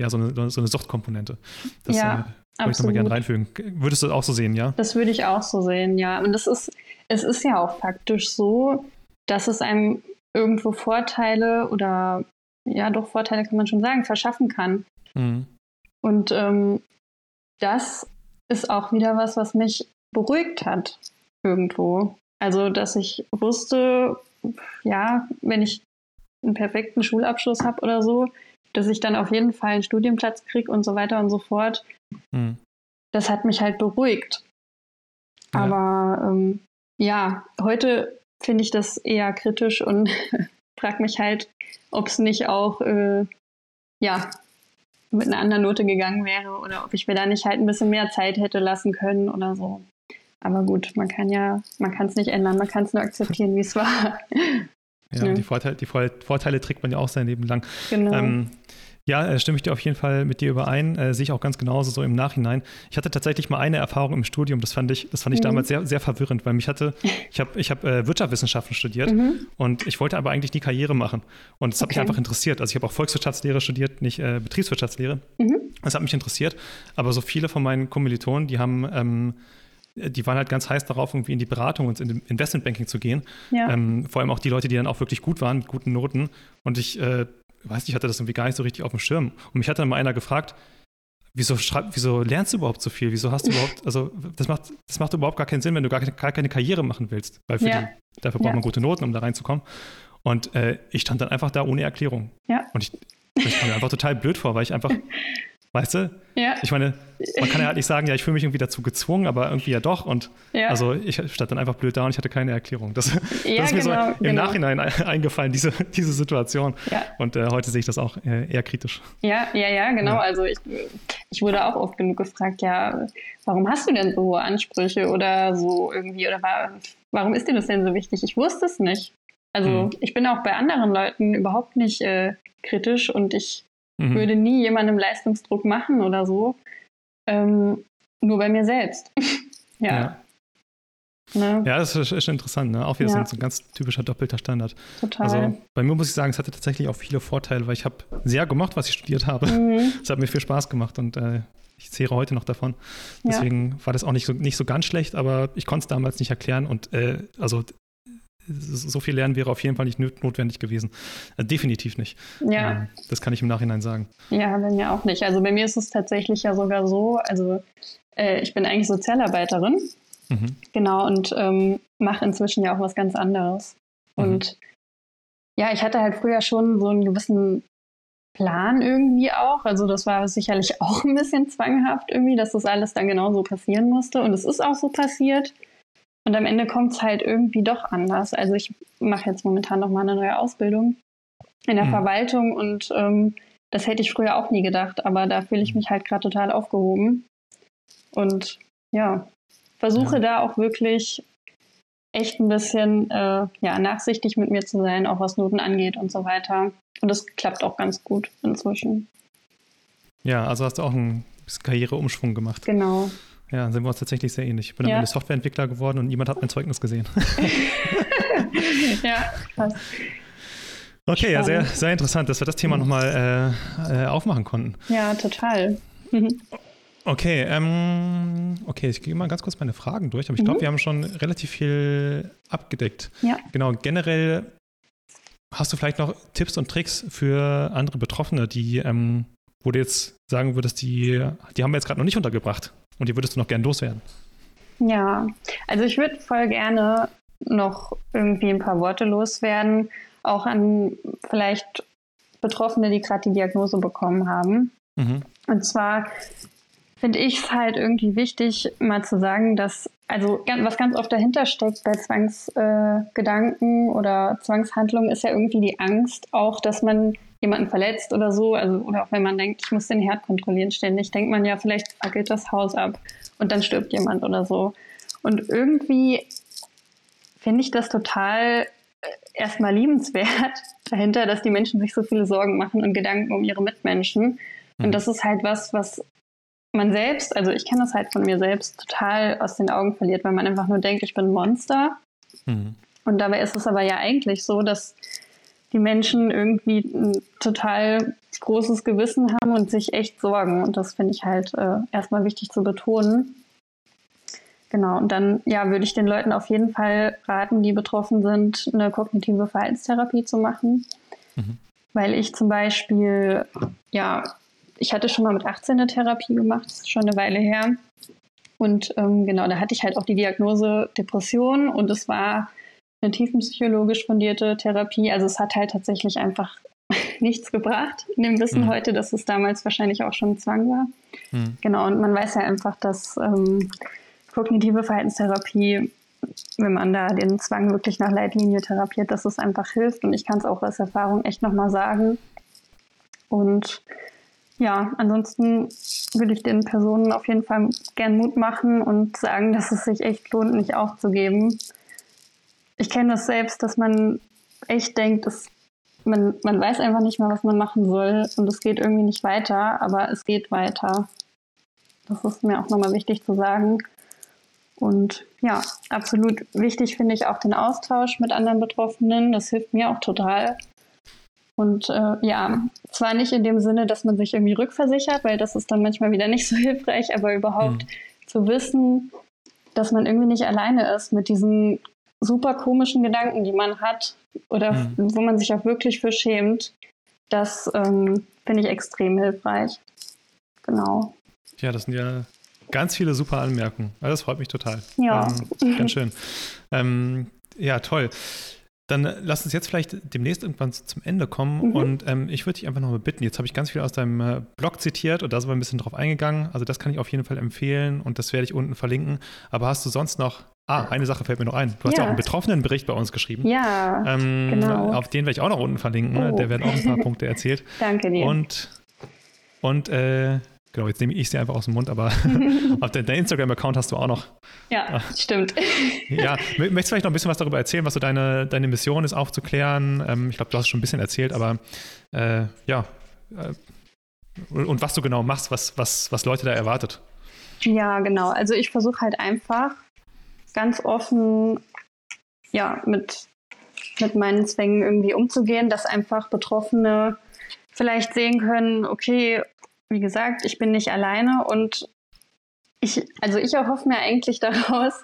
Speaker 2: ja, so eine, so eine Suchtkomponente. Das
Speaker 1: ja,
Speaker 2: äh, würde ich nochmal gerne reinfügen. Würdest du das auch so sehen, ja?
Speaker 1: Das würde ich auch so sehen, ja. Und das ist, es ist ja auch faktisch so, dass es einem irgendwo Vorteile oder ja doch Vorteile kann man schon sagen, verschaffen kann. Mhm. Und ähm, das ist auch wieder was, was mich beruhigt hat irgendwo. Also, dass ich wusste, ja, wenn ich einen perfekten Schulabschluss habe oder so, dass ich dann auf jeden Fall einen Studienplatz kriege und so weiter und so fort. Mhm. Das hat mich halt beruhigt. Ja. Aber ähm, ja, heute finde ich das eher kritisch und [laughs] frage mich halt, ob es nicht auch äh, ja, mit einer anderen Note gegangen wäre oder ob ich mir da nicht halt ein bisschen mehr Zeit hätte lassen können oder so. Aber gut, man kann ja, man kann es nicht ändern, man kann es nur akzeptieren, wie es war. [laughs]
Speaker 2: Ja, ja. Die, Vorteile, die Vorteile trägt man ja auch sein Leben lang. Genau. Ähm, ja, äh, stimme ich dir auf jeden Fall mit dir überein. Äh, sehe ich auch ganz genauso so im Nachhinein. Ich hatte tatsächlich mal eine Erfahrung im Studium, das fand ich, das fand ich mhm. damals sehr, sehr verwirrend, weil mich hatte, [laughs] ich habe ich hab, äh, Wirtschaftswissenschaften studiert mhm. und ich wollte aber eigentlich nie Karriere machen. Und es hat okay. mich einfach interessiert. Also ich habe auch Volkswirtschaftslehre studiert, nicht äh, Betriebswirtschaftslehre. Mhm. Das hat mich interessiert. Aber so viele von meinen Kommilitonen, die haben ähm, die waren halt ganz heiß darauf, irgendwie in die Beratung und in Investmentbanking zu gehen. Ja. Ähm, vor allem auch die Leute, die dann auch wirklich gut waren, mit guten Noten. Und ich äh, weiß nicht, ich hatte das irgendwie gar nicht so richtig auf dem Schirm. Und mich hat dann mal einer gefragt, wieso, schreib, wieso lernst du überhaupt so viel? Wieso hast du überhaupt, also das macht, das macht überhaupt gar keinen Sinn, wenn du gar, gar keine Karriere machen willst. Weil ja. die, dafür braucht ja. man gute Noten, um da reinzukommen. Und äh, ich stand dann einfach da ohne Erklärung. Ja. Und ich, ich kam mir einfach total blöd vor, weil ich einfach [laughs] Weißt du? Ja. Ich meine, man kann ja halt nicht sagen, ja, ich fühle mich irgendwie dazu gezwungen, aber irgendwie ja doch. Und ja. also ich stand dann einfach blöd da und ich hatte keine Erklärung. Das, ja, das ist mir genau, so im genau. Nachhinein [laughs] eingefallen, diese, diese Situation. Ja. Und äh, heute sehe ich das auch äh, eher kritisch.
Speaker 1: Ja, ja, ja, genau. Also ich, ich wurde auch oft genug gefragt, ja, warum hast du denn so hohe Ansprüche oder so irgendwie? Oder war, warum ist dir das denn so wichtig? Ich wusste es nicht. Also mhm. ich bin auch bei anderen Leuten überhaupt nicht äh, kritisch und ich Mhm. Würde nie jemandem Leistungsdruck machen oder so. Ähm, nur bei mir selbst. [laughs] ja.
Speaker 2: ja. Ne? Ja, das ist, ist interessant. Ne? Auch wieder ja. so, ein, ganz typischer doppelter Standard. Total. Also bei mir muss ich sagen, es hatte tatsächlich auch viele Vorteile, weil ich habe sehr gemocht, was ich studiert habe. Mhm. [laughs] Es hat mir viel Spaß gemacht und äh, ich zehre heute noch davon. Deswegen ja. war das auch nicht so, nicht so ganz schlecht, aber ich konnte es damals nicht erklären. Und äh, also so viel Lernen wäre auf jeden Fall nicht notwendig gewesen. Äh, definitiv nicht. Ja. Ähm, das kann ich im Nachhinein sagen.
Speaker 1: Ja, bei mir auch nicht. Also bei mir ist es tatsächlich ja sogar so, also äh, ich bin eigentlich Sozialarbeiterin. Mhm. Genau, und ähm, mache inzwischen ja auch was ganz anderes. Mhm. Und ja, ich hatte halt früher schon so einen gewissen Plan irgendwie auch. Also das war sicherlich [laughs] auch ein bisschen zwanghaft irgendwie, dass das alles dann genauso passieren musste. Und es ist auch so passiert. Und am Ende kommt es halt irgendwie doch anders. Also ich mache jetzt momentan noch mal eine neue Ausbildung in der mhm. Verwaltung und ähm, das hätte ich früher auch nie gedacht, aber da fühle ich mich halt gerade total aufgehoben. Und ja, versuche ja. da auch wirklich echt ein bisschen äh, ja, nachsichtig mit mir zu sein, auch was Noten angeht und so weiter. Und das klappt auch ganz gut inzwischen.
Speaker 2: Ja, also hast du auch einen Karriereumschwung gemacht.
Speaker 1: Genau.
Speaker 2: Ja, dann sind wir uns tatsächlich sehr ähnlich. Ich bin ja. am Ende Softwareentwickler geworden und niemand hat mein Zeugnis gesehen. [laughs] ja, krass. Okay, ja, sehr, sehr interessant, dass wir das Thema nochmal äh, äh, aufmachen konnten.
Speaker 1: Ja, total.
Speaker 2: okay, ähm, okay, ich gehe mal ganz kurz meine Fragen durch, aber ich glaube, mhm. wir haben schon relativ viel abgedeckt. Ja. Genau, generell hast du vielleicht noch Tipps und Tricks für andere Betroffene, die, ähm, wo du jetzt sagen würdest, die, die haben wir jetzt gerade noch nicht untergebracht und die würdest du noch gern loswerden?
Speaker 1: Ja, also ich würde voll gerne noch irgendwie ein paar Worte loswerden, auch an vielleicht Betroffene, die gerade die Diagnose bekommen haben. Mhm. Und zwar finde ich es halt irgendwie wichtig, mal zu sagen, dass, also was ganz oft dahinter steckt bei Zwangsgedanken äh, oder Zwangshandlungen, ist ja irgendwie die Angst auch, dass man jemanden verletzt oder so, also oder auch wenn man denkt, ich muss den Herd kontrollieren ständig, denkt man ja, vielleicht fackelt das Haus ab und dann stirbt jemand oder so. Und irgendwie finde ich das total äh, erstmal liebenswert [laughs] dahinter, dass die Menschen sich so viele Sorgen machen und Gedanken um ihre Mitmenschen. Und mhm. das ist halt was, was man selbst, also ich kenne das halt von mir selbst, total aus den Augen verliert, weil man einfach nur denkt, ich bin ein Monster. Mhm. Und dabei ist es aber ja eigentlich so, dass die Menschen irgendwie ein total großes Gewissen haben und sich echt sorgen. Und das finde ich halt äh, erstmal wichtig zu betonen. Genau, und dann ja, würde ich den Leuten auf jeden Fall raten, die betroffen sind, eine kognitive Verhaltenstherapie zu machen. Mhm. Weil ich zum Beispiel, ja, ich hatte schon mal mit 18 eine Therapie gemacht, das ist schon eine Weile her. Und ähm, genau, da hatte ich halt auch die Diagnose Depression und es war eine tiefenpsychologisch fundierte Therapie. Also es hat halt tatsächlich einfach [laughs] nichts gebracht, in dem Wissen mhm. heute, dass es damals wahrscheinlich auch schon Zwang war. Mhm. Genau, und man weiß ja einfach, dass ähm, kognitive Verhaltenstherapie, wenn man da den Zwang wirklich nach Leitlinie therapiert, dass es einfach hilft. Und ich kann es auch aus Erfahrung echt nochmal sagen. Und ja, ansonsten würde ich den Personen auf jeden Fall gern Mut machen und sagen, dass es sich echt lohnt, nicht aufzugeben. Ich kenne das selbst, dass man echt denkt, es, man, man weiß einfach nicht mehr, was man machen soll und es geht irgendwie nicht weiter, aber es geht weiter. Das ist mir auch nochmal wichtig zu sagen. Und ja, absolut wichtig finde ich auch den Austausch mit anderen Betroffenen. Das hilft mir auch total. Und äh, ja, zwar nicht in dem Sinne, dass man sich irgendwie rückversichert, weil das ist dann manchmal wieder nicht so [laughs] hilfreich, aber überhaupt mhm. zu wissen, dass man irgendwie nicht alleine ist mit diesen super komischen Gedanken, die man hat oder mhm. wo man sich auch wirklich für schämt, das ähm, finde ich extrem hilfreich. Genau.
Speaker 2: Ja, das sind ja Ganz viele super Anmerkungen. Also das freut mich total. Ja. Ähm, ganz schön. Ähm, ja, toll. Dann lass uns jetzt vielleicht demnächst irgendwann zum Ende kommen. Mhm. Und ähm, ich würde dich einfach noch mal bitten, jetzt habe ich ganz viel aus deinem äh, Blog zitiert und da sind wir ein bisschen drauf eingegangen. Also das kann ich auf jeden Fall empfehlen und das werde ich unten verlinken. Aber hast du sonst noch Ah, eine Sache fällt mir noch ein. Du hast ja auch einen betroffenen Bericht bei uns geschrieben.
Speaker 1: Ja, ähm, genau.
Speaker 2: Auf den werde ich auch noch unten verlinken. Oh. Der werden auch ein paar [laughs] Punkte erzählt.
Speaker 1: Danke dir.
Speaker 2: Und, und äh, Genau, jetzt nehme ich sie einfach aus dem Mund, aber [laughs] [laughs] auf deinem Instagram-Account hast du auch noch.
Speaker 1: Ja, Ach. stimmt.
Speaker 2: ja, [laughs] möchtest du vielleicht noch ein bisschen was darüber erzählen, was so deine, deine Mission ist, aufzuklären? Ähm, ich glaube, du hast schon ein bisschen erzählt, aber äh, ja. Äh, und was du genau machst, was, was, was Leute da erwartet.
Speaker 1: Ja, genau. Also ich versuche halt einfach ganz offen ja, mit, mit meinen Zwängen irgendwie umzugehen, dass einfach Betroffene vielleicht sehen können, okay, wie gesagt, ich bin nicht alleine und ich, also ich erhoffe mir eigentlich [laughs] daraus,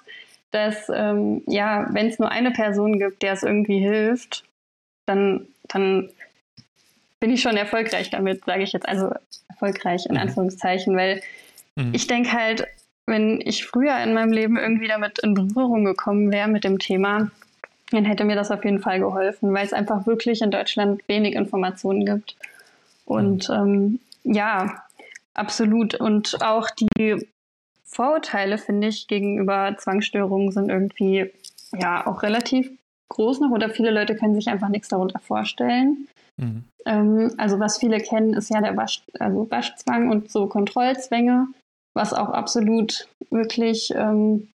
Speaker 1: dass, ähm, ja, wenn es nur eine Person gibt, der es irgendwie hilft, dann, dann bin ich schon erfolgreich damit, sage ich jetzt. Also erfolgreich in mhm. Anführungszeichen, weil mhm. ich denke halt, wenn ich früher in meinem Leben irgendwie damit in Berührung gekommen wäre mit dem Thema, dann hätte mir das auf jeden Fall geholfen, weil es einfach wirklich in Deutschland wenig Informationen gibt. Und mhm. ähm, ja, absolut. Und auch die Vorurteile, finde ich, gegenüber Zwangsstörungen sind irgendwie ja auch relativ groß noch oder viele Leute können sich einfach nichts darunter vorstellen. Mhm. Ähm, also was viele kennen, ist ja der Wasch, also Waschzwang und so Kontrollzwänge, was auch absolut wirklich ähm,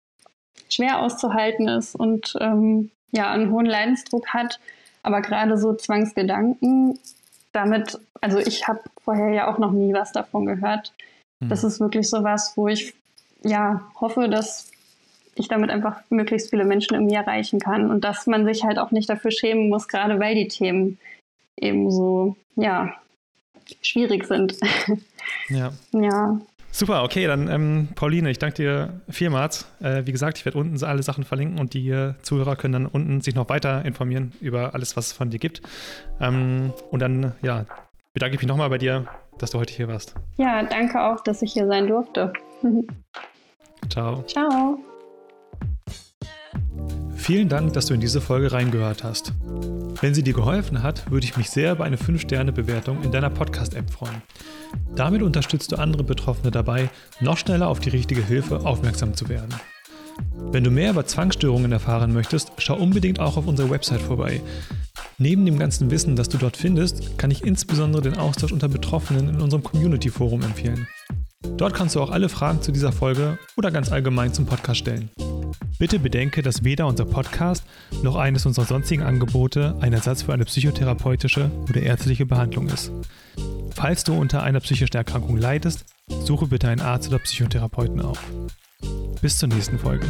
Speaker 1: schwer auszuhalten ist und ähm, ja einen hohen Leidensdruck hat. Aber gerade so Zwangsgedanken damit, also ich habe vorher ja auch noch nie was davon gehört. Mhm. Das ist wirklich so was, wo ich ja hoffe, dass ich damit einfach möglichst viele Menschen irgendwie erreichen kann und dass man sich halt auch nicht dafür schämen muss, gerade weil die Themen eben so, ja, schwierig sind. [laughs]
Speaker 2: Ja.
Speaker 1: ja.
Speaker 2: Super, okay, dann ähm, Pauline, ich danke dir vielmals. Äh, wie gesagt, ich werde unten alle Sachen verlinken und die äh, Zuhörer können dann unten sich noch weiter informieren über alles, was es von dir gibt. Ähm, und dann, ja, bedanke ich mich nochmal bei dir, dass du heute hier warst.
Speaker 1: Ja, danke auch, dass ich hier sein durfte. [laughs]
Speaker 2: Ciao.
Speaker 1: Ciao.
Speaker 2: Vielen Dank, dass du in diese Folge reingehört hast. Wenn sie dir geholfen hat, würde ich mich sehr über eine 5-Sterne-Bewertung in deiner Podcast-App freuen. Damit unterstützt du andere Betroffene dabei, noch schneller auf die richtige Hilfe aufmerksam zu werden. Wenn du mehr über Zwangsstörungen erfahren möchtest, schau unbedingt auch auf unserer Website vorbei. Neben dem ganzen Wissen, das du dort findest, kann ich insbesondere den Austausch unter Betroffenen in unserem Community-Forum empfehlen. Dort kannst du auch alle Fragen zu dieser Folge oder ganz allgemein zum Podcast stellen. Bitte bedenke, dass weder unser Podcast noch eines unserer sonstigen Angebote ein Ersatz für eine psychotherapeutische oder ärztliche Behandlung ist. Falls du unter einer psychischen Erkrankung leidest, suche bitte einen Arzt oder Psychotherapeuten auf. Bis zur nächsten Folge.